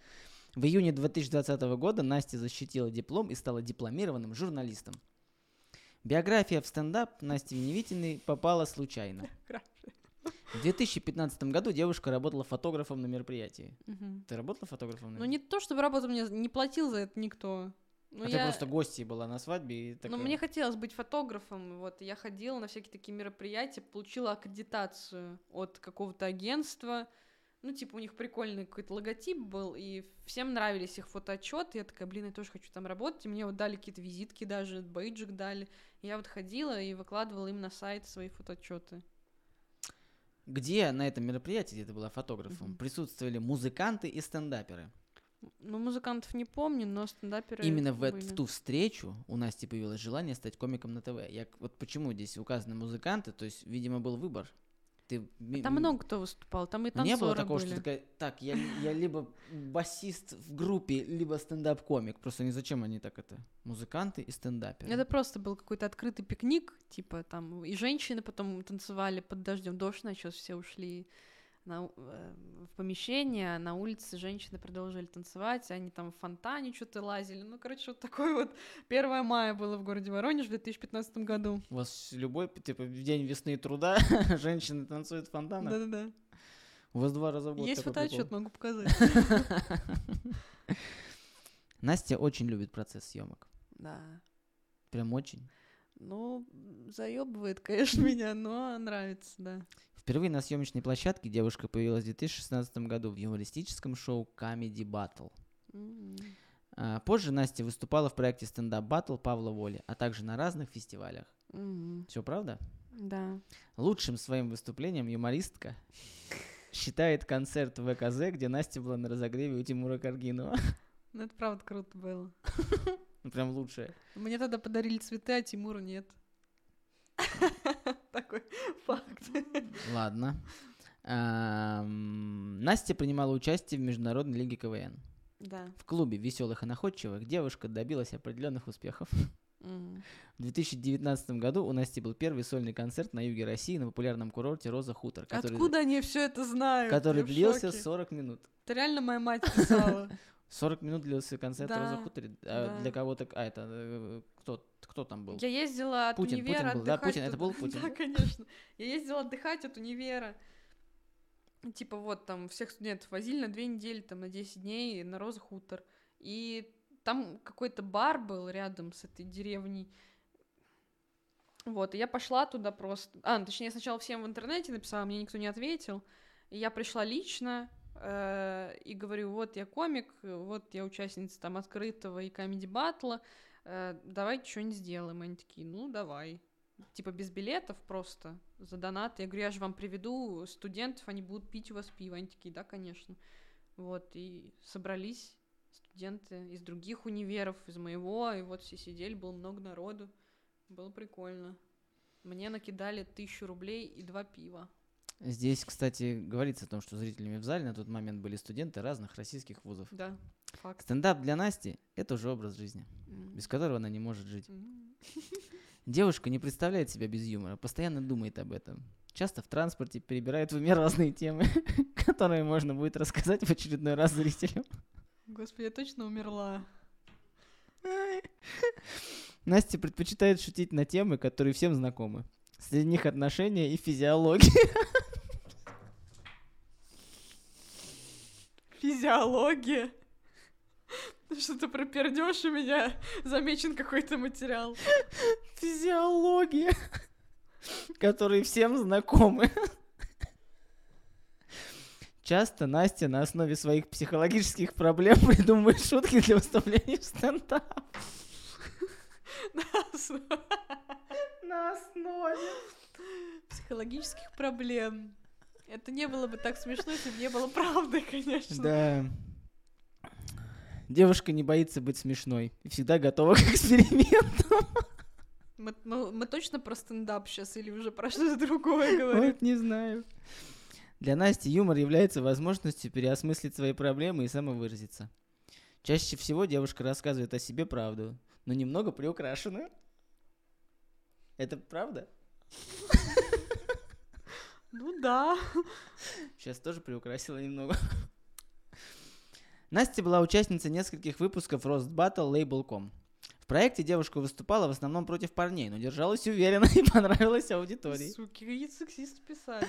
В июне 2020 года Настя защитила диплом и стала дипломированным журналистом. Биография в стендап Насти Веневитиной попала случайно. В 2015 году девушка работала фотографом на мероприятии. Мгм. Ты работала фотографом? на Ну, не то, чтобы работа мне не платил за это никто. Ну, а я... ты просто гостьей была на свадьбе и Ну, такая... мне хотелось быть фотографом, вот, я ходила на всякие такие мероприятия, получила аккредитацию от какого-то агентства, ну, типа, у них прикольный какой-то логотип был, и всем нравились их фотоотчеты, я такая, блин, я тоже хочу там работать, и мне вот дали какие-то визитки даже, бейджик дали, и я вот ходила и выкладывала им на сайт свои фотоотчеты. где на этом мероприятии, где ты была фотографом, Мгм. присутствовали музыканты и стендаперы. Ну, музыкантов не помню, но стендаперы Именно в, были. в ту встречу у Насти появилось желание стать комиком на ТВ. Я, вот почему здесь указаны музыканты, то есть, видимо, был выбор. Ты, Там много кто выступал, там и Ну, Не было танцоры такого, были. что такая, так, я, я либо басист в группе, либо стендап-комик. Просто не зачем они так это? Музыканты и стендаперы. Это просто был какой-то открытый пикник, типа там и женщины потом танцевали под дождем, дождь начался, все ушли на, э, в помещение, а на улице женщины продолжили танцевать, они там в фонтане что-то лазили. Ну, короче, вот такой вот 1 мая было в городе Воронеж в 2015 году. У вас любой, типа, в день весны и труда женщины танцуют в фонтанах? Да-да-да. У вас два раза в год Есть фотоотчет, могу показать. Настя очень любит процесс съемок. Да. Прям очень. Ну, заебывает, конечно, меня, но нравится, да. Впервые на съемочной площадке девушка появилась в 2016 году в юмористическом шоу Comedy Battle. А, Позже Настя выступала в проекте стендап Battle Павла Воли, а также на разных фестивалях. М. Все правда? Да. Лучшим своим выступлением юмористка считает концерт в ВКЗ, где Настя была на разогреве у Тимура Каргинова. Ну, это правда круто было. Ну, прям лучшее. Мне тогда подарили цветы, а Тимуру нет. Такой факт. Ладно. Настя принимала участие в Международной лиге КВН. Да. В клубе веселых и находчивых девушка добилась определенных успехов. М. В 2019 году у Насти был первый сольный концерт на юге России на популярном курорте Роза Хутор, который, Откуда они все это знают? который длился шоке. 40 минут. Это реально моя мать писала. 40 минут длился концерт Да, Роза Хуторе. А да. для кого-то... А, это... э, Кто, кто там был? Я ездила от Путин, универа Путин был, да, отдыхать Путин, это был Путин, Да, да? конечно. Я ездила отдыхать от универа. Типа вот там всех студентов возили на две недели, там на 10 дней на Роза Хутор. И там какой-то бар был рядом с этой деревней. Вот, и я пошла туда просто. А, ну, точнее, я сначала всем в интернете написала, мне никто не ответил. И я пришла лично э, и говорю, вот я комик, вот я участница там открытого и комедий батла, э, давайте что-нибудь сделаем. Они такие, ну, давай. Типа без билетов просто, за донат. Я говорю, я же вам приведу студентов, они будут пить у вас пиво. Они такие, да, конечно. Вот, и собрались студенты из других универов, из моего, и вот все сидели, было много народу. Было прикольно. Мне накидали тысячу рублей и два пива. Здесь, кстати, говорится о том, что зрителями в зале на тот момент были студенты разных российских вузов. Да, факт. Стендап для Насти — это уже образ жизни, М. без которого она не может жить. М. Девушка не представляет себя без юмора, постоянно думает об этом. Часто в транспорте перебирает в уме разные темы, которые можно будет рассказать в очередной раз зрителям. Господи, я точно умерла. Настя предпочитает шутить на темы, которые всем знакомы. Среди них отношения и физиология. Физиология. Что-то пропердешь у меня замечен какой-то материал. Физиология, которые всем знакомы. Часто Настя на основе своих психологических проблем придумывает шутки для выступлений в стендап. На основе. Психологических проблем. Это не было бы так смешно, если бы не было правды, конечно. Да. Девушка не боится быть смешной и всегда готова к эксперименту. Мы, мы- мы точно про стендап сейчас или уже про что-то другое говорим? Вот не знаю. Для Насти юмор является возможностью переосмыслить свои проблемы и самовыразиться. Чаще всего девушка рассказывает о себе правду, но немного приукрашенную. Это правда? Ну да. Сейчас тоже приукрасила немного. Настя была участницей нескольких выпусков Рост Battle Label.com. В проекте девушка выступала в основном против парней, но держалась уверенно и понравилась аудитории. Суки, какие сексисты писали.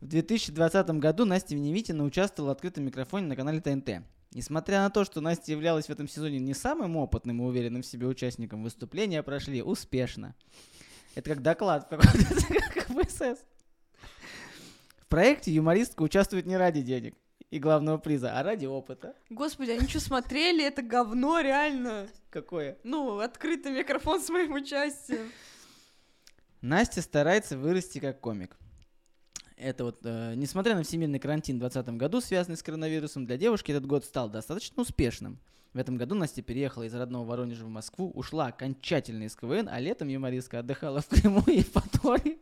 В 2020 году Настя Веневитина участвовала в открытом микрофоне на канале ТНТ. Несмотря на то, что Настя являлась в этом сезоне не самым опытным и уверенным в себе участником, выступления прошли успешно. Это как доклад в какой-то как в СС. В проекте юмористка участвует не ради денег и главного приза, а ради опыта. Господи, они что, смотрели? Это говно, реально. Какое? Ну, открытый микрофон с моим участием. Настя старается вырасти как комик. Это вот, э, несмотря на всемирный карантин в 2020 году, связанный с коронавирусом, для девушки этот год стал достаточно успешным. В этом году Настя переехала из родного Воронежа в Москву, ушла окончательно из КВН, а летом юмористка отдыхала в Крыму и в Паторе.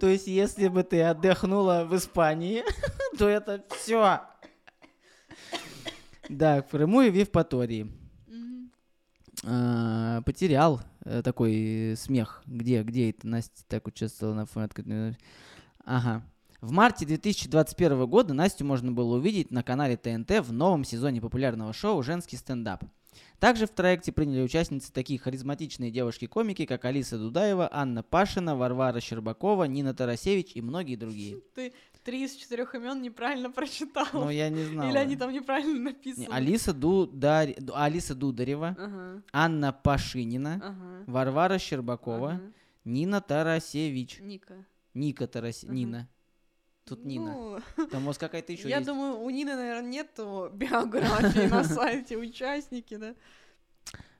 То есть, если бы ты отдохнула в Испании, то это все. Да, в Крыму и в Евпатории. А, Потерял э, такой смех. Где, где это Настя так участвовала на фоне Ага. В марте 2021 года Настю можно было увидеть на канале ТНТ в новом сезоне популярного шоу «Женский стендап». Также в проекте приняли участницы такие харизматичные девушки-комики, как Алиса Дудаева, Анна Пашина, Варвара Щербакова, Нина Тарасевич и многие другие. Ты три из четырех имен неправильно прочитал. Ну, я не знал. Или они там неправильно Не, написаны. Алиса, Дудари- Ду- Алиса Дударева, Ага, Анна Пашинина, ага. Варвара Щербакова, ага. Нина Тарасевич. Ника. Ника Тарасе... Ага. Нина. Тут Нина. Ну, Там, может, какая-то еще я есть. думаю, у Нины, наверное, нету биографии на сайте участники, да?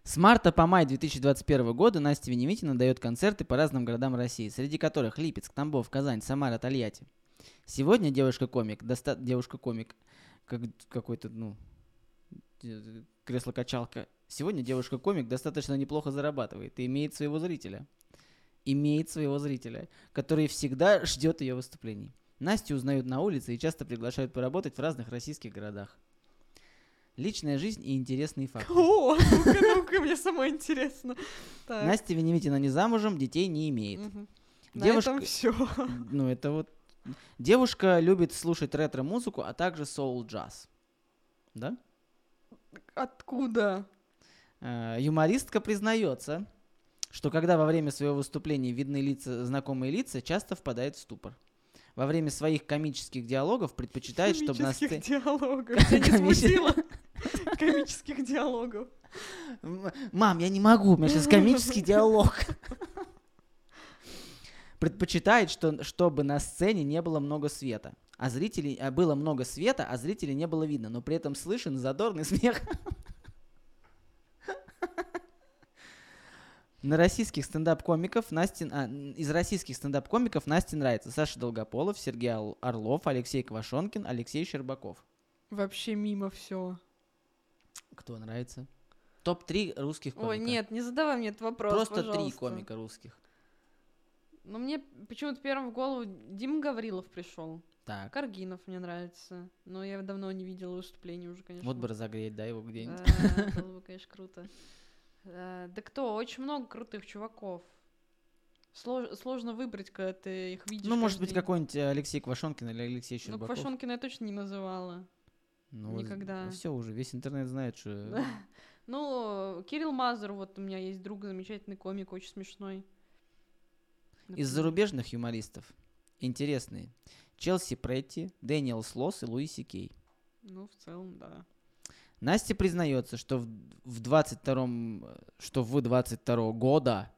С марта по май 2021 года Настя Веневитина дает концерты по разным городам России, среди которых Липецк, Тамбов, Казань, Самара, Тольятти. Сегодня девушка-комик, доста... девушка-комик, как какой-то, ну, э, кресло-качалка. Сегодня девушка-комик достаточно неплохо зарабатывает и имеет своего зрителя. Имеет своего зрителя, который всегда ждет ее выступлений. Настю узнают на улице и часто приглашают поработать в разных российских городах. Личная жизнь и интересные факты. О, ну-ка, ну-ка, мне самое интересно. Так. Настя Веневитина не замужем, детей не имеет. Мгм. На Девушка, этом все. ну это вот, девушка любит слушать ретро-музыку, а также соул-джаз. Да? Откуда? Э, Юмористка признается, что когда во время своего выступления видны лица, знакомые лица, часто впадает в ступор. Во время своих комических диалогов предпочитает, чтобы на Комических сцене... диалогов. Комических диалогов. Мам, я не могу, у меня сейчас комический диалог. Предпочитает, что, чтобы на сцене не было много света. А зрителей а было много света, а зрителей не было видно, но при этом слышен задорный смех. На российских стендап-комиков Насте, а, из российских стендап-комиков Насте нравится Саша Долгополов, Сергей Орлов, Алексей Квашонкин, Алексей Щербаков. Вообще мимо все. Кто нравится? Топ-3 русских комиков. Ой, нет, не задавай мне этот вопрос, Просто три комика русских. Ну, мне почему-то первым в голову Дима Гаврилов пришел. Так, Каргинов мне нравится. Но я давно не видела выступлений уже, конечно. вот бы разогреть, да, его где-нибудь. Да, было бы, конечно, круто. Э, Да кто? Очень много крутых чуваков. Слож- Сложно выбрать, когда ты их видишь. Ну, может быть, день. какой-нибудь э, Алексей Квашонкин или Алексей Ну, Щербаков. Квашонкина я точно не называла. никогда. Все уже, весь интернет знает, что... Ну, Кирилл Мазур, вот у меня есть друг, замечательный комик, очень смешной. Из зарубежных юмористов интересные. Челси Претти, Дэниел Слос и Луиси Кей. Ну, в целом, да. Настя признается, что в, в 22-м, э, что в 22 года...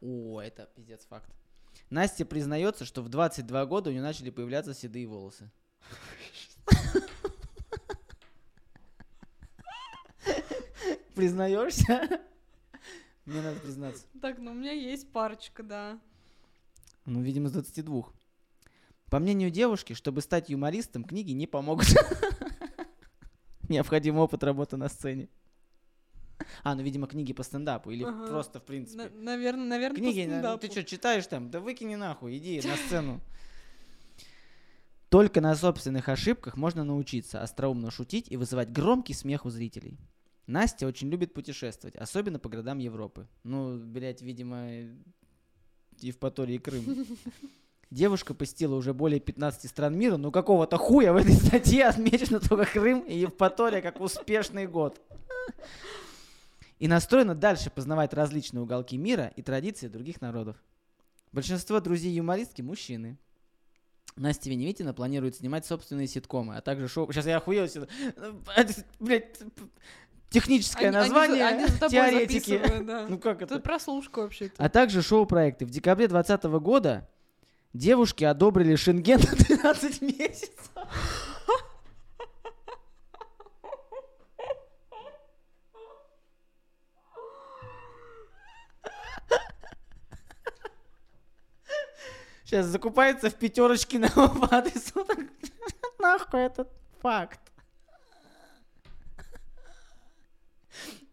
О, это пиздец факт. Настя признается, что в 22 года у нее начали появляться седые волосы. Признаешься? Мне надо признаться. Так, ну у меня есть парочка, да. Ну, видимо, с 22. По мнению девушки, чтобы стать юмористом, книги не помогут. Необходим опыт работы на сцене. А, ну, видимо, книги по стендапу или Ага. просто, в принципе. Наверное, наверное, Книги, на- ну, ты что, читаешь там? Да выкини нахуй, иди на сцену. Только на собственных ошибках можно научиться остроумно шутить и вызывать громкий смех у зрителей. Настя очень любит путешествовать, особенно по городам Европы. Ну, блядь, видимо, Евпатория и Крым. Девушка посетила уже более 15 стран мира, но какого-то хуя в этой статье отмечено только Крым и Евпатория как успешный год. И настроена дальше познавать различные уголки мира и традиции других народов. Большинство друзей юмористки – мужчины. Настя Веневитина планирует снимать собственные ситкомы, а также шоу... Сейчас я охуел сюда. Блять, техническое Они- они за- название, они за тобой теоретики. да. Ну как Это это? прослушка вообще-то. А также шоу-проекты. В декабре 2020 года девушки одобрили шенген на 12 месяцев. Сейчас закупается в пятерочке на по адресу. Нахуй этот факт.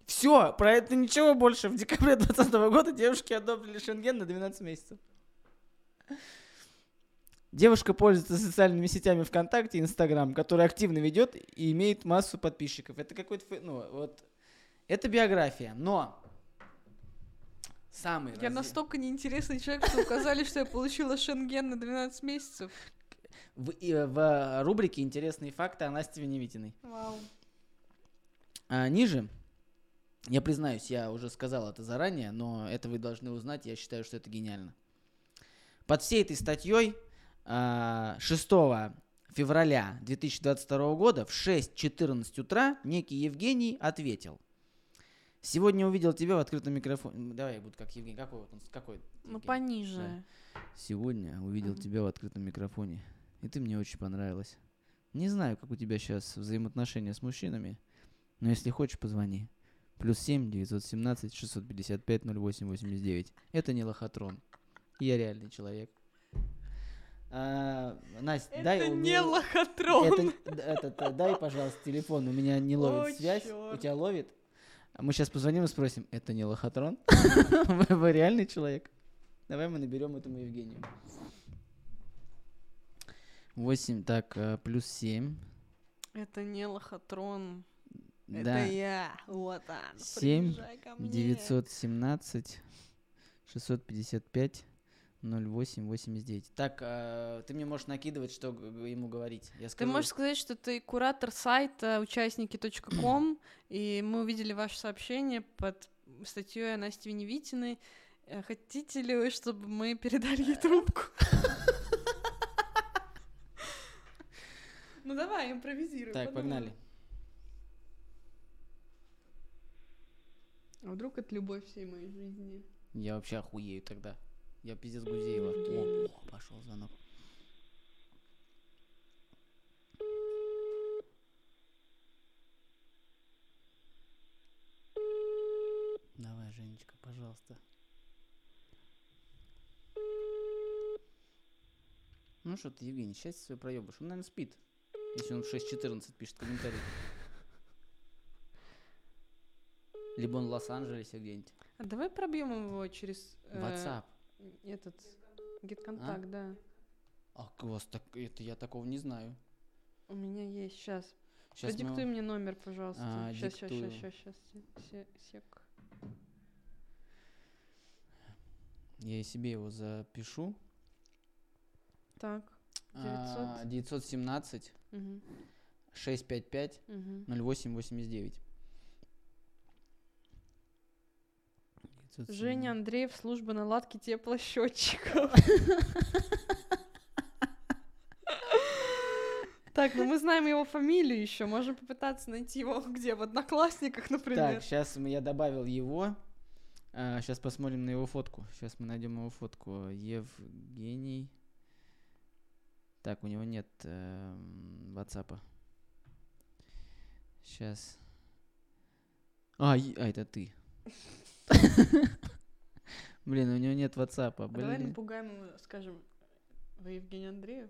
Все, про это ничего больше. В декабре 2020 года девушки одобрили Шенген на 12 месяцев. Девушка пользуется социальными сетями ВКонтакте и Инстаграм, который активно ведет и имеет массу подписчиков. Это какой-то, ну, вот, это биография, но самый Я разъ- настолько неинтересный человек, что указали, что я получила шенген на 12 месяцев. в, и, в рубрике «Интересные факты» о Насте Веневитиной. Вау. А ниже, я признаюсь, я уже сказал это заранее, но это вы должны узнать, я считаю, что это гениально. Под всей этой статьей 6 февраля 2022 года в 6.14 утра некий Евгений ответил. Сегодня увидел тебя в открытом микрофоне. Давай я буду как Евгений. Какой вот он? Какой? Ну, Евгений? пониже. Сегодня увидел Мгм. тебя в открытом микрофоне, и ты мне очень понравилась. Не знаю, как у тебя сейчас взаимоотношения с мужчинами, но если хочешь, позвони. Плюс 7 917 655 08 89. Это не лохотрон. Я реальный человек. А, Настя, дай Это у не меня- лохотрон. это, этот, дай, пожалуйста, телефон. У меня не ловит О, связь. У тебя ловит? Мы сейчас позвоним и спросим, это не лохотрон? Вы, реальный человек? Давай мы наберем этому Евгению. 8, так, э, плюс 7. Это не лохотрон. Это Да, я. Вот он. Семь, Приезжай ко мне. 917 655 08 89. Так, э, ты мне можешь накидывать, что ему говорить. Я Ты скажу. можешь сказать, что ты куратор сайта участники.ком, и мы увидели ваше сообщение под статьей о Насте Веневитиной. Э, Хотите ли вы, чтобы мы передали ей трубку? Ну давай, импровизируй. Так, погнали. А вдруг это любовь всей моей жизни? Я вообще охуею тогда. Я пиздец Гузеева. О, о, пошел звонок. Давай, Женечка, пожалуйста. Ну что ты, Евгений, счастье свое проебаешь. Он, наверное, спит. Если он в 6.14 пишет комментарий. Либо он в Лос-Анджелесе где-нибудь. А давай пробьем его через э, WhatsApp. Этот GetContact, да. А у вас так, это я такого не знаю. У меня есть сейчас. Сейчас Продиктуй мне номер, пожалуйста. А, Сейчас, сейчас, диктую. сейчас, сейчас, сейчас. Сек. я и себе его запишу. Так. А, 917 Угу. 655 Угу. 0889. Женя Андреев, служба наладки теплосчетчиков. Так, ну мы знаем его фамилию еще. Можем попытаться найти его где? В Одноклассниках, например. Так, сейчас я добавил его. сейчас посмотрим на его фотку. Сейчас мы найдем его фотку. Евгений. Так, у него нет эм, WhatsApp. Сейчас. А, а, это ты. Блин, у него нет WhatsApp. А Давай Блин. напугаем его, скажем, вы Евгений Андреев?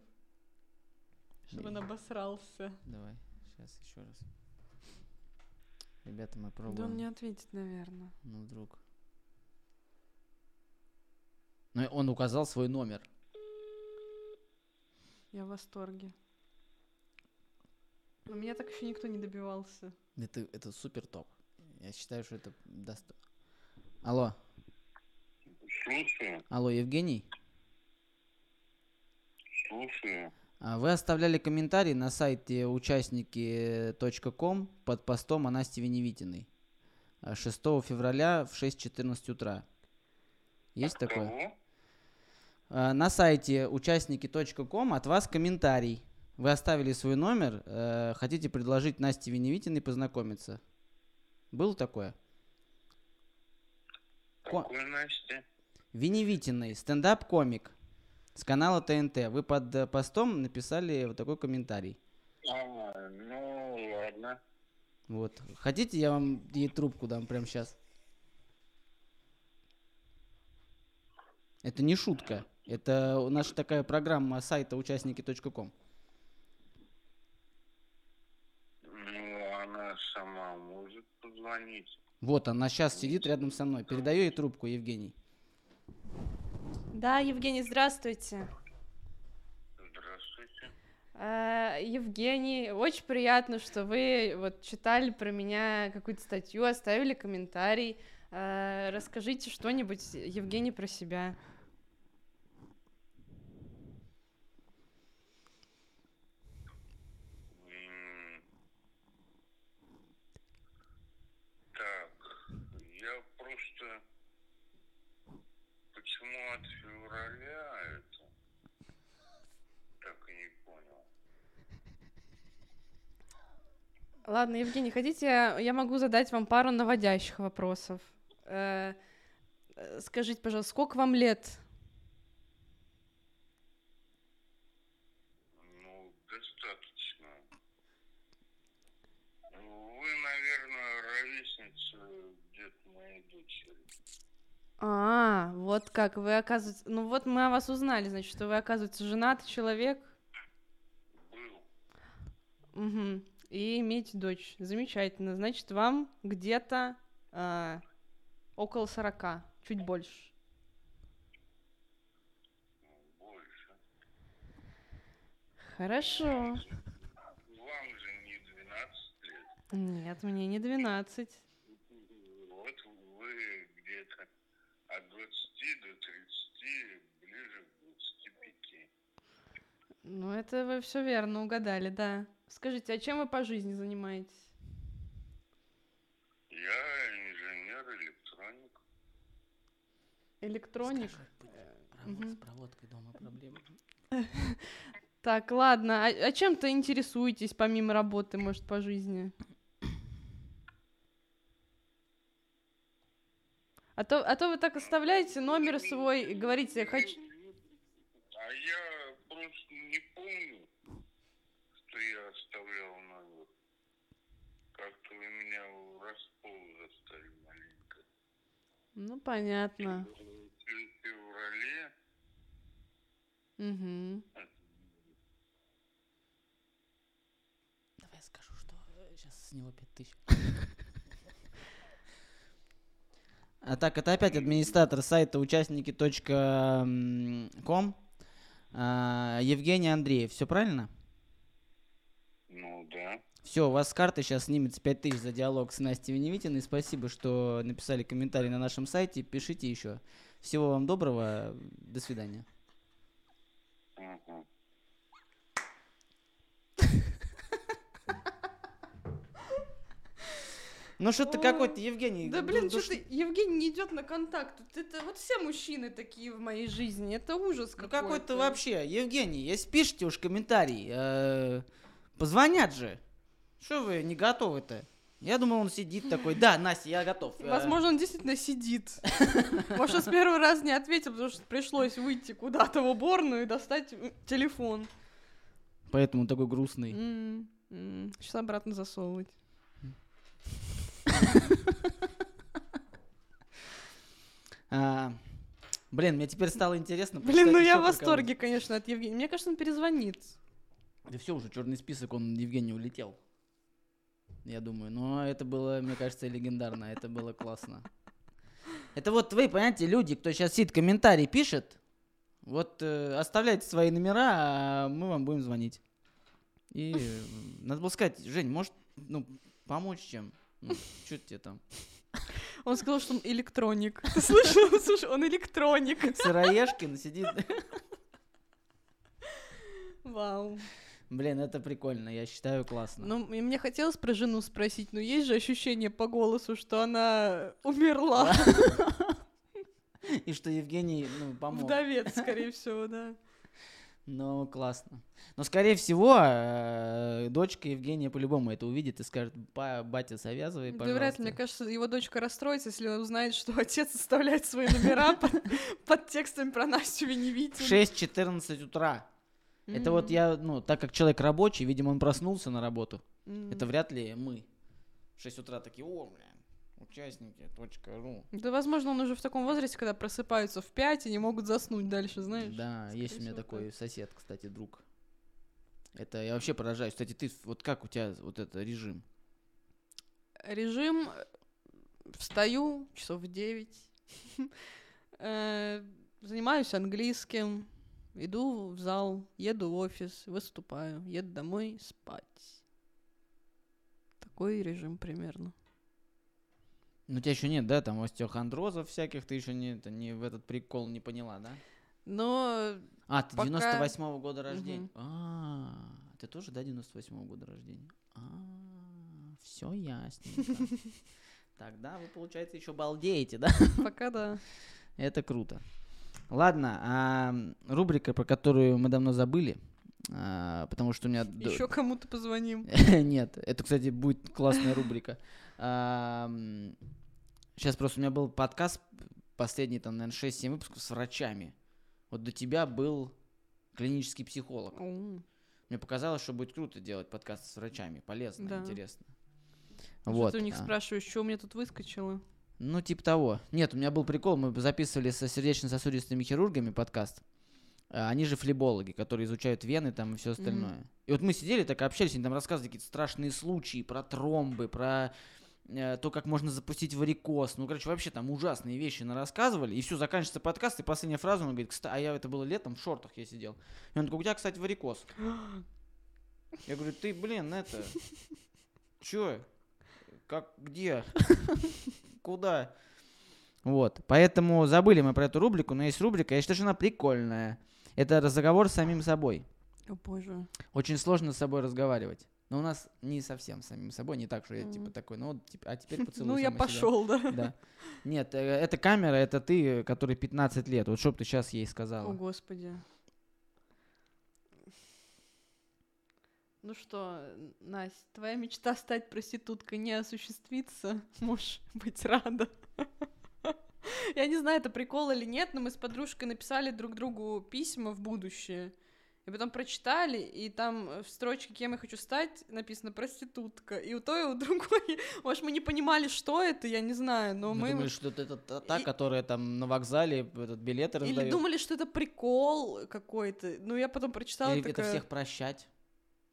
Чтобы он обосрался. Давай, сейчас еще раз. Ребята, мы Да пробуем. он не ответит, наверное. Ну, вдруг. Ну, он указал свой номер. Я в восторге. Но меня так еще никто не добивался. Это, это супер топ. Я считаю, что это даст... Алло, Слушаю, алло, Евгений? слушаю. А Вы оставляли комментарий на сайте участники.ком под постом о Насте Веневитиной. а, 6 февраля в 6.14 утра. Есть От такое? кого? А, На сайте участники.ком от вас комментарий. Вы оставили свой номер, э, хотите предложить Насте Веневитиной познакомиться. Было такое? Ко- Какой Настя? Веневитиной, стендап-комик с канала ТНТ. Вы под э, постом написали вот такой комментарий. А, ну ладно. Вот. Хотите, я вам ей трубку дам прямо сейчас? Это не шутка. Это наша такая программа сайта участники.ком. Ну, она сама может позвонить. Вот она сейчас сидит рядом со мной. Передаю ей трубку, Евгений. Да, Евгений, здравствуйте. Здравствуйте. Э, Евгений, очень приятно, что вы вот читали про меня какую-то статью, оставили комментарий. Э, Расскажите что-нибудь, Евгений, про себя. М, Так, я просто... Почему от февраля это? Так и не понял. Ладно, Евгений, хотите, я могу задать вам пару наводящих вопросов. Э, э, Скажите, пожалуйста, сколько вам лет? Ну, достаточно. Вы, наверное, ровесница где-то моей дочери. А, вот как вы оказываете... Ну вот мы о вас узнали, значит, что вы, оказывается, женатый человек. Был. Мгм. И имеете дочь. Замечательно. Значит, вам где-то а, около 40, чуть больше. Больше. Хорошо. Вам же не 12 лет. Нет, мне не 12. Вот вы где-то от 20 до 30, ближе к 25. Ну, это вы все верно угадали, да. Скажите, а чем вы по жизни занимаетесь? Я инженер-электроник. Электроник? Мгм. С проводкой дома проблемы. Так, ладно. А, а чем-то интересуетесь помимо работы, может, по жизни? А то, а то вы так оставляете номер свой и говорите, хочу... А я просто не помню, что я оставлял номер. Как-то вы меня в распол застали маленько. Ну, понятно. В феврале Угу. Давай я скажу, что сейчас с него 5000. А так, это опять администратор сайта участники.ком. А, Евгений Андреев, все правильно? Ну да. Все, у вас с карты сейчас снимется 5000 за диалог с Настей Веневитиной. Спасибо, что написали комментарий на нашем сайте. Пишите еще. Всего вам доброго. До свидания. Ну что ты Ой. какой-то, Евгений? Да блин, душ- что ты, Евгений не идет на контакт. Это вот все мужчины такие в моей жизни. Это ужас Ну какой-то. какой-то вообще. Евгений, если пишите уж комментарий, э, позвонят же. Что вы не готовы-то? Я думал, он сидит такой, да, Настя, я готов. Э, Возможно, он действительно сидит. Может, он с первого раза не ответил, потому что пришлось выйти куда-то в уборную и достать телефон. Поэтому такой грустный. Сейчас обратно засовывать. А, блин, мне теперь стало интересно. Блин, ну я в восторге, конечно, от Евгения. Мне кажется, он перезвонит. Да все, уже черный список, он Евгений улетел. Я думаю, но это было, мне кажется, легендарно, это было классно. Это вот вы, понимаете, люди, кто сейчас сидит, комментарий пишет, вот э, оставляйте свои номера, а мы вам будем звонить. И э, надо было сказать, Жень, может, ну, помочь чем? Ну, что тебе там? Он сказал, что он электроник. Ты слышал? Слушай, он электроник. Сыроежкин сидит. Вау. Блин, это прикольно, я считаю классно. Ну, и мне хотелось про жену спросить, но есть же ощущение по голосу, что она умерла. И что Евгений, ну, помог. Вдовец, скорее всего, да. Ну, классно. Но, скорее всего, э, дочка Евгения по-любому это увидит и скажет, «Па- батя, завязывай, Да пожалуйста. вряд ли, мне кажется, его дочка расстроится, если он узнает, что отец оставляет свои номера под, текстами про Настю В Веневитину. 6-14 утра. Это вот я, ну, так как человек рабочий, видимо, он проснулся на работу. М. Это вряд ли мы. В 6 утра такие, о, бля, Участники.ру. Да, возможно, он уже в таком возрасте, когда просыпаются в 5 и не могут заснуть дальше, знаешь. Да, Скорее есть у меня всего, такой сосед, кстати, друг. Это я вообще поражаюсь. Кстати, ты вот как у тебя вот это режим? Режим э, встаю часов в 9, э, занимаюсь английским, иду в зал, еду в офис, выступаю, еду домой спать. Такой режим примерно. Ну, у тебя еще нет, да, там остеохондрозов всяких, ты еще не, не в этот прикол не поняла, да? Но А, ты Пока- 98-го года рождения. Мгм. А, ты тоже, да, 98-го года рождения? А, все ясненько. Тогда вы, получается, еще балдеете, да? пока да. Это круто. Ладно, а рубрика, про которую мы давно забыли, а, потому что у меня... Еще кому-то позвоним. Нет, это, кстати, будет классная рубрика. Сейчас просто у меня был подкаст, последний, там, наверное, 6-7 выпусков с врачами. Вот до тебя был клинический психолог. О, Мне показалось, что будет круто делать подкаст с врачами. Полезно, Да. интересно. Что Вот. ты у них а. спрашиваешь, что у меня тут выскочило? Ну, типа того. Нет, у меня был прикол, мы записывали со сердечно-сосудистыми хирургами подкаст. А, Они же флебологи, которые изучают вены там и все остальное. И вот мы сидели, так общались, они там рассказывали какие-то страшные случаи про тромбы, про э, то, как можно запустить варикоз. Ну, короче, вообще там ужасные вещи рассказывали. И все, заканчивается подкаст, и последняя фраза, он говорит, кстати, а я это было летом, в шортах я сидел. И он такой, у тебя, кстати, варикоз. Я говорю, ты, блин, это... Чё? Как, где? Куда? Вот, поэтому забыли мы про эту рубрику, но есть рубрика, я считаю, что она прикольная. Это разговор с самим собой. О боже. Очень сложно с собой разговаривать. Но у нас не совсем с самим собой, не так, что я типа такой, ну вот, типа, а теперь поцелуй Ну, я сама себя». пошел, да. Да. Нет, э, это камера, это ты, который 15 лет. Вот что бы ты сейчас ей О, сказала? господи. Ну что, Настя, твоя мечта стать проституткой не осуществится? Можешь быть рада. Я не знаю, это прикол или нет, но мы с подружкой написали друг другу письма в будущее. И потом прочитали, и там в строчке «Кем я хочу стать» написано «проститутка». И у той, и у другой, может, мы не понимали, что это, я не знаю, но Мы мы... думали, что это та, И- которая там на вокзале этот билеты Или раздает. думали, что это прикол какой-то. Ну, я потом прочитала, Или такая... это всех прощать.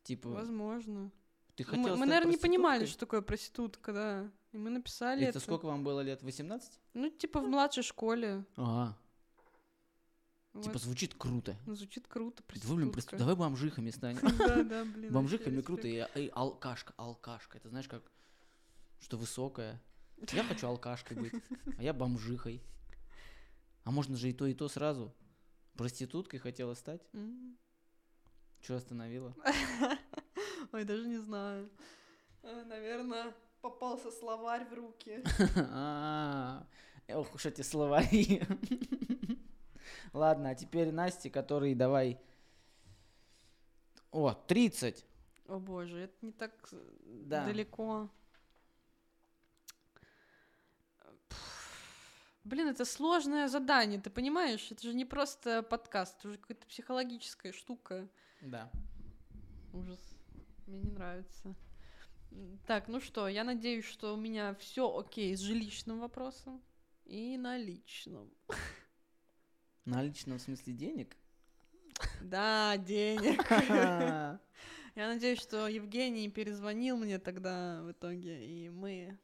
Типа, Возможно. ты Мы, хотела мы, стать наверное, не понимали, что такое проститутка, да. И мы написали Это это. сколько вам было лет? 18? Ну, типа в младшей школе. Ага. Вот. Типа звучит круто. Ну, звучит круто, Давай, блин, проститутка. давай бомжихами станем. Да, да, блин. Бомжихами круто. и алкашка, алкашка. Это знаешь как? Что высокая. Я хочу алкашкой быть, а я бомжихой. А можно же и то, и то сразу. Проституткой хотела стать? Что остановила? Ой, даже не знаю. Наверное, попался словарь в руки. А, Ох уж эти словари. Ладно, а теперь Насте, который давай... О, 30. О боже, это не так э, Да. далеко. Блин, это сложное задание, ты понимаешь? Это же не просто подкаст, это уже какая-то психологическая штука. Да. Ужас. Мне не нравится. Так, ну что, я надеюсь, что у меня все окей с жилищным вопросом и на личном. На личном смысле денег? Да, денег. Я надеюсь, что Евгений перезвонил мне тогда в итоге, и мы...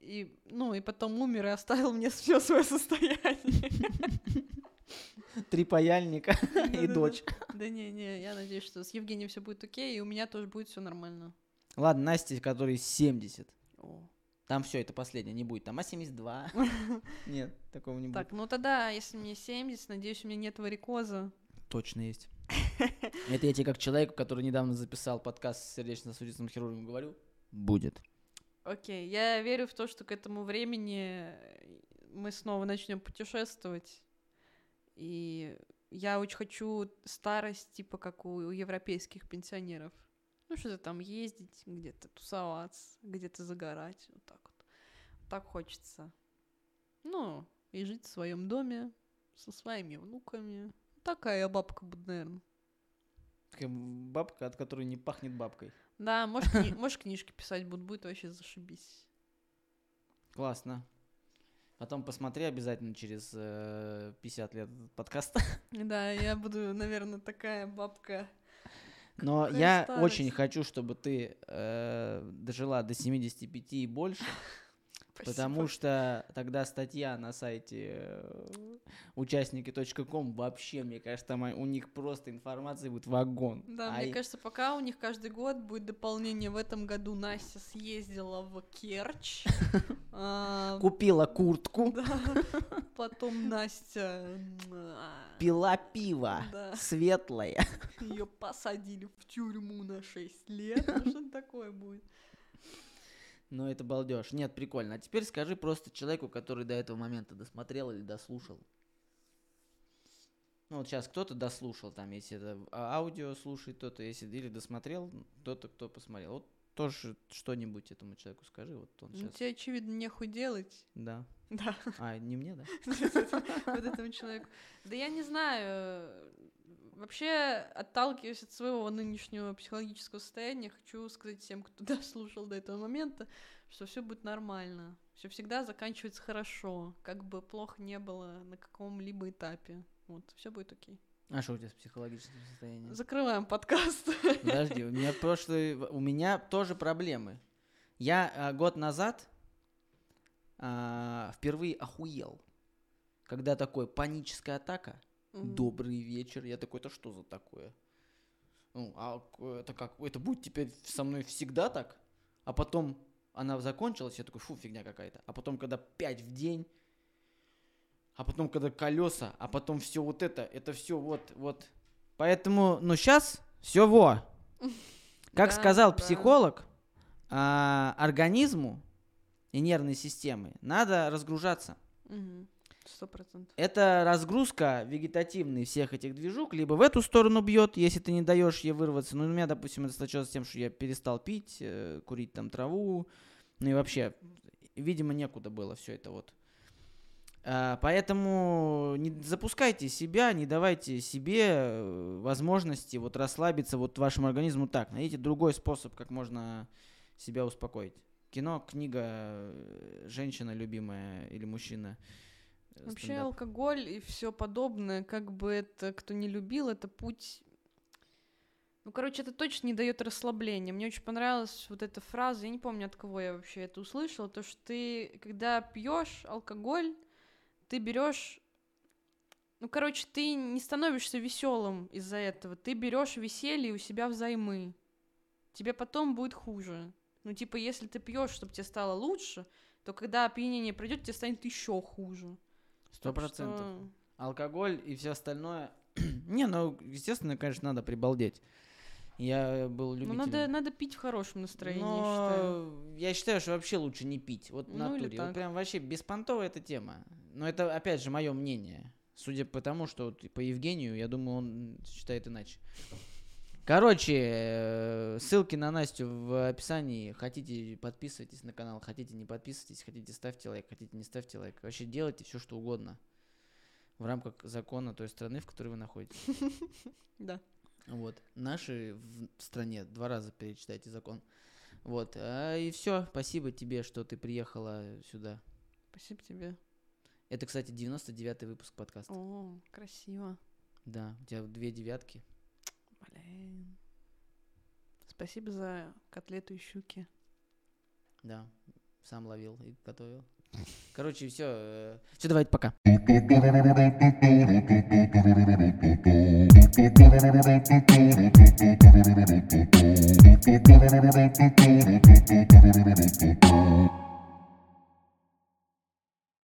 И, ну, и потом умер и оставил мне все свое состояние. Три паяльника и дочь. Да не, не, я надеюсь, что с Евгением все будет окей, и у меня тоже будет все нормально. Ладно, Насте, который 70. О. Там все, это последнее, не будет. Там А72. Нет, такого не будет. Так, ну тогда, если мне 70, надеюсь, у меня нет варикоза. Точно есть. Это я тебе как человеку, который недавно записал подкаст с сердечно-сосудистым хирургом говорю. Будет. Окей, я верю в то, что к этому времени мы снова начнем путешествовать. И я очень хочу старость, типа как у, европейских пенсионеров. Ну, что-то там ездить, где-то тусоваться, где-то загорать. Вот так вот. Так хочется. Ну, и жить в своем доме со своими внуками. Такая я бабка буду, наверное. Такая бабка, от которой не пахнет бабкой. Да, может, кни- может, книжки писать буду, будет вообще зашибись. Классно. Потом посмотри обязательно через э, 50 лет этот подкаст. Да, я буду, наверное, такая бабка. Но Какая я старость. очень хочу, чтобы ты э, дожила до 75 и больше, потому Спасибо. что тогда статья на сайте э, участники.ком вообще, мне кажется, там у них просто информации будет вагон. Да, А мне и- кажется, пока у них каждый год будет дополнение. В этом году Настя съездила в Керчь. а, Купила куртку. Потом Настя а, пила пиво, светлое. ее посадили в тюрьму на 6 лет. Что такое будет? Ну, это балдеж. Нет, прикольно. А теперь скажи просто человеку, который до этого момента досмотрел или дослушал. Ну, вот сейчас кто-то дослушал, там, если это а- аудио слушает кто-то, если или досмотрел, кто-то, кто посмотрел. Вот тоже что-нибудь этому человеку скажи, вот он Ну, сейчас. тебе, очевидно, нехуй делать. Да. Да. А, не мне, да? вот этому человеку. Да я не знаю. Вообще, отталкиваясь от своего нынешнего психологического состояния, хочу сказать всем, кто дослушал до этого момента, что все будет нормально. Все всегда заканчивается хорошо, как бы плохо не было на каком-либо этапе. Вот, все будет окей. А что у тебя с психологическим состоянием? Закрываем подкаст. Подожди, у меня прошлый, у меня тоже проблемы. Я а, год назад а, впервые охуел, когда такой паническая атака. Мгм. Добрый вечер. Я такой, это что за такое? Ну, а это как? Это будет теперь со мной всегда так? А потом она закончилась, я такой, фу, фигня какая-то. А потом, когда 5 в день, а потом, когда колеса, а потом все вот это, это все вот, вот. Поэтому, ну, сейчас все во. Как Да, сказал да. психолог, а, организму и нервной системы надо разгружаться. Мгм. Сто процентов. Это разгрузка вегетативной всех этих движук, либо в эту сторону бьет, если ты не даешь ей вырваться. Ну, у меня, допустим, это случилось с тем, что я перестал пить, э, курить там траву, ну и вообще, видимо, некуда было все это вот. А, поэтому не запускайте себя, не давайте себе э, возможности вот расслабиться вот вашему организму так. Найдите другой способ, как можно себя успокоить. Кино, книга, э, женщина любимая или мужчина. Э, Вообще стендап. алкоголь и все подобное, как бы это кто не любил, это путь. Ну, короче, это точно не дает расслабления. Мне очень понравилась вот эта фраза, я не помню, от кого я вообще это услышала, то, что ты, когда пьешь алкоголь, ты берешь. Ну, короче, ты не становишься веселым из-за этого. Ты берешь веселье у себя взаймы. Тебе потом будет хуже. Ну, типа, если ты пьешь, чтобы тебе стало лучше, то когда опьянение пройдет, тебе станет еще хуже. Сто процентов. что- Алкоголь и все остальное. Не, ну, естественно, конечно, надо прибалдеть. Я был Ну, любителем. надо, надо пить в хорошем настроении, я считаю. Но я считаю, что вообще лучше не пить. Вот в Ну, натуре. Вот прям вообще беспонтовая эта тема. Но это, опять же, мое мнение. Судя по тому, что вот по Евгению, я думаю, он считает иначе. Короче, э, ссылки на Настю в описании. Хотите, подписывайтесь на канал. Хотите, не подписывайтесь. Хотите, ставьте лайк. Хотите, не ставьте лайк. Вообще делайте все, что угодно. В рамках закона той страны, в которой вы находитесь. Да. Вот. Наши в стране два раза перечитайте закон. Вот. а, и все. Спасибо тебе, что ты приехала сюда. Спасибо тебе. Это, кстати, 99-й выпуск подкаста. О, красиво. Да, у тебя две девятки. Блин. Спасибо за котлету и щуки. Да, сам ловил и готовил. Короче, все. Все, давайте пока.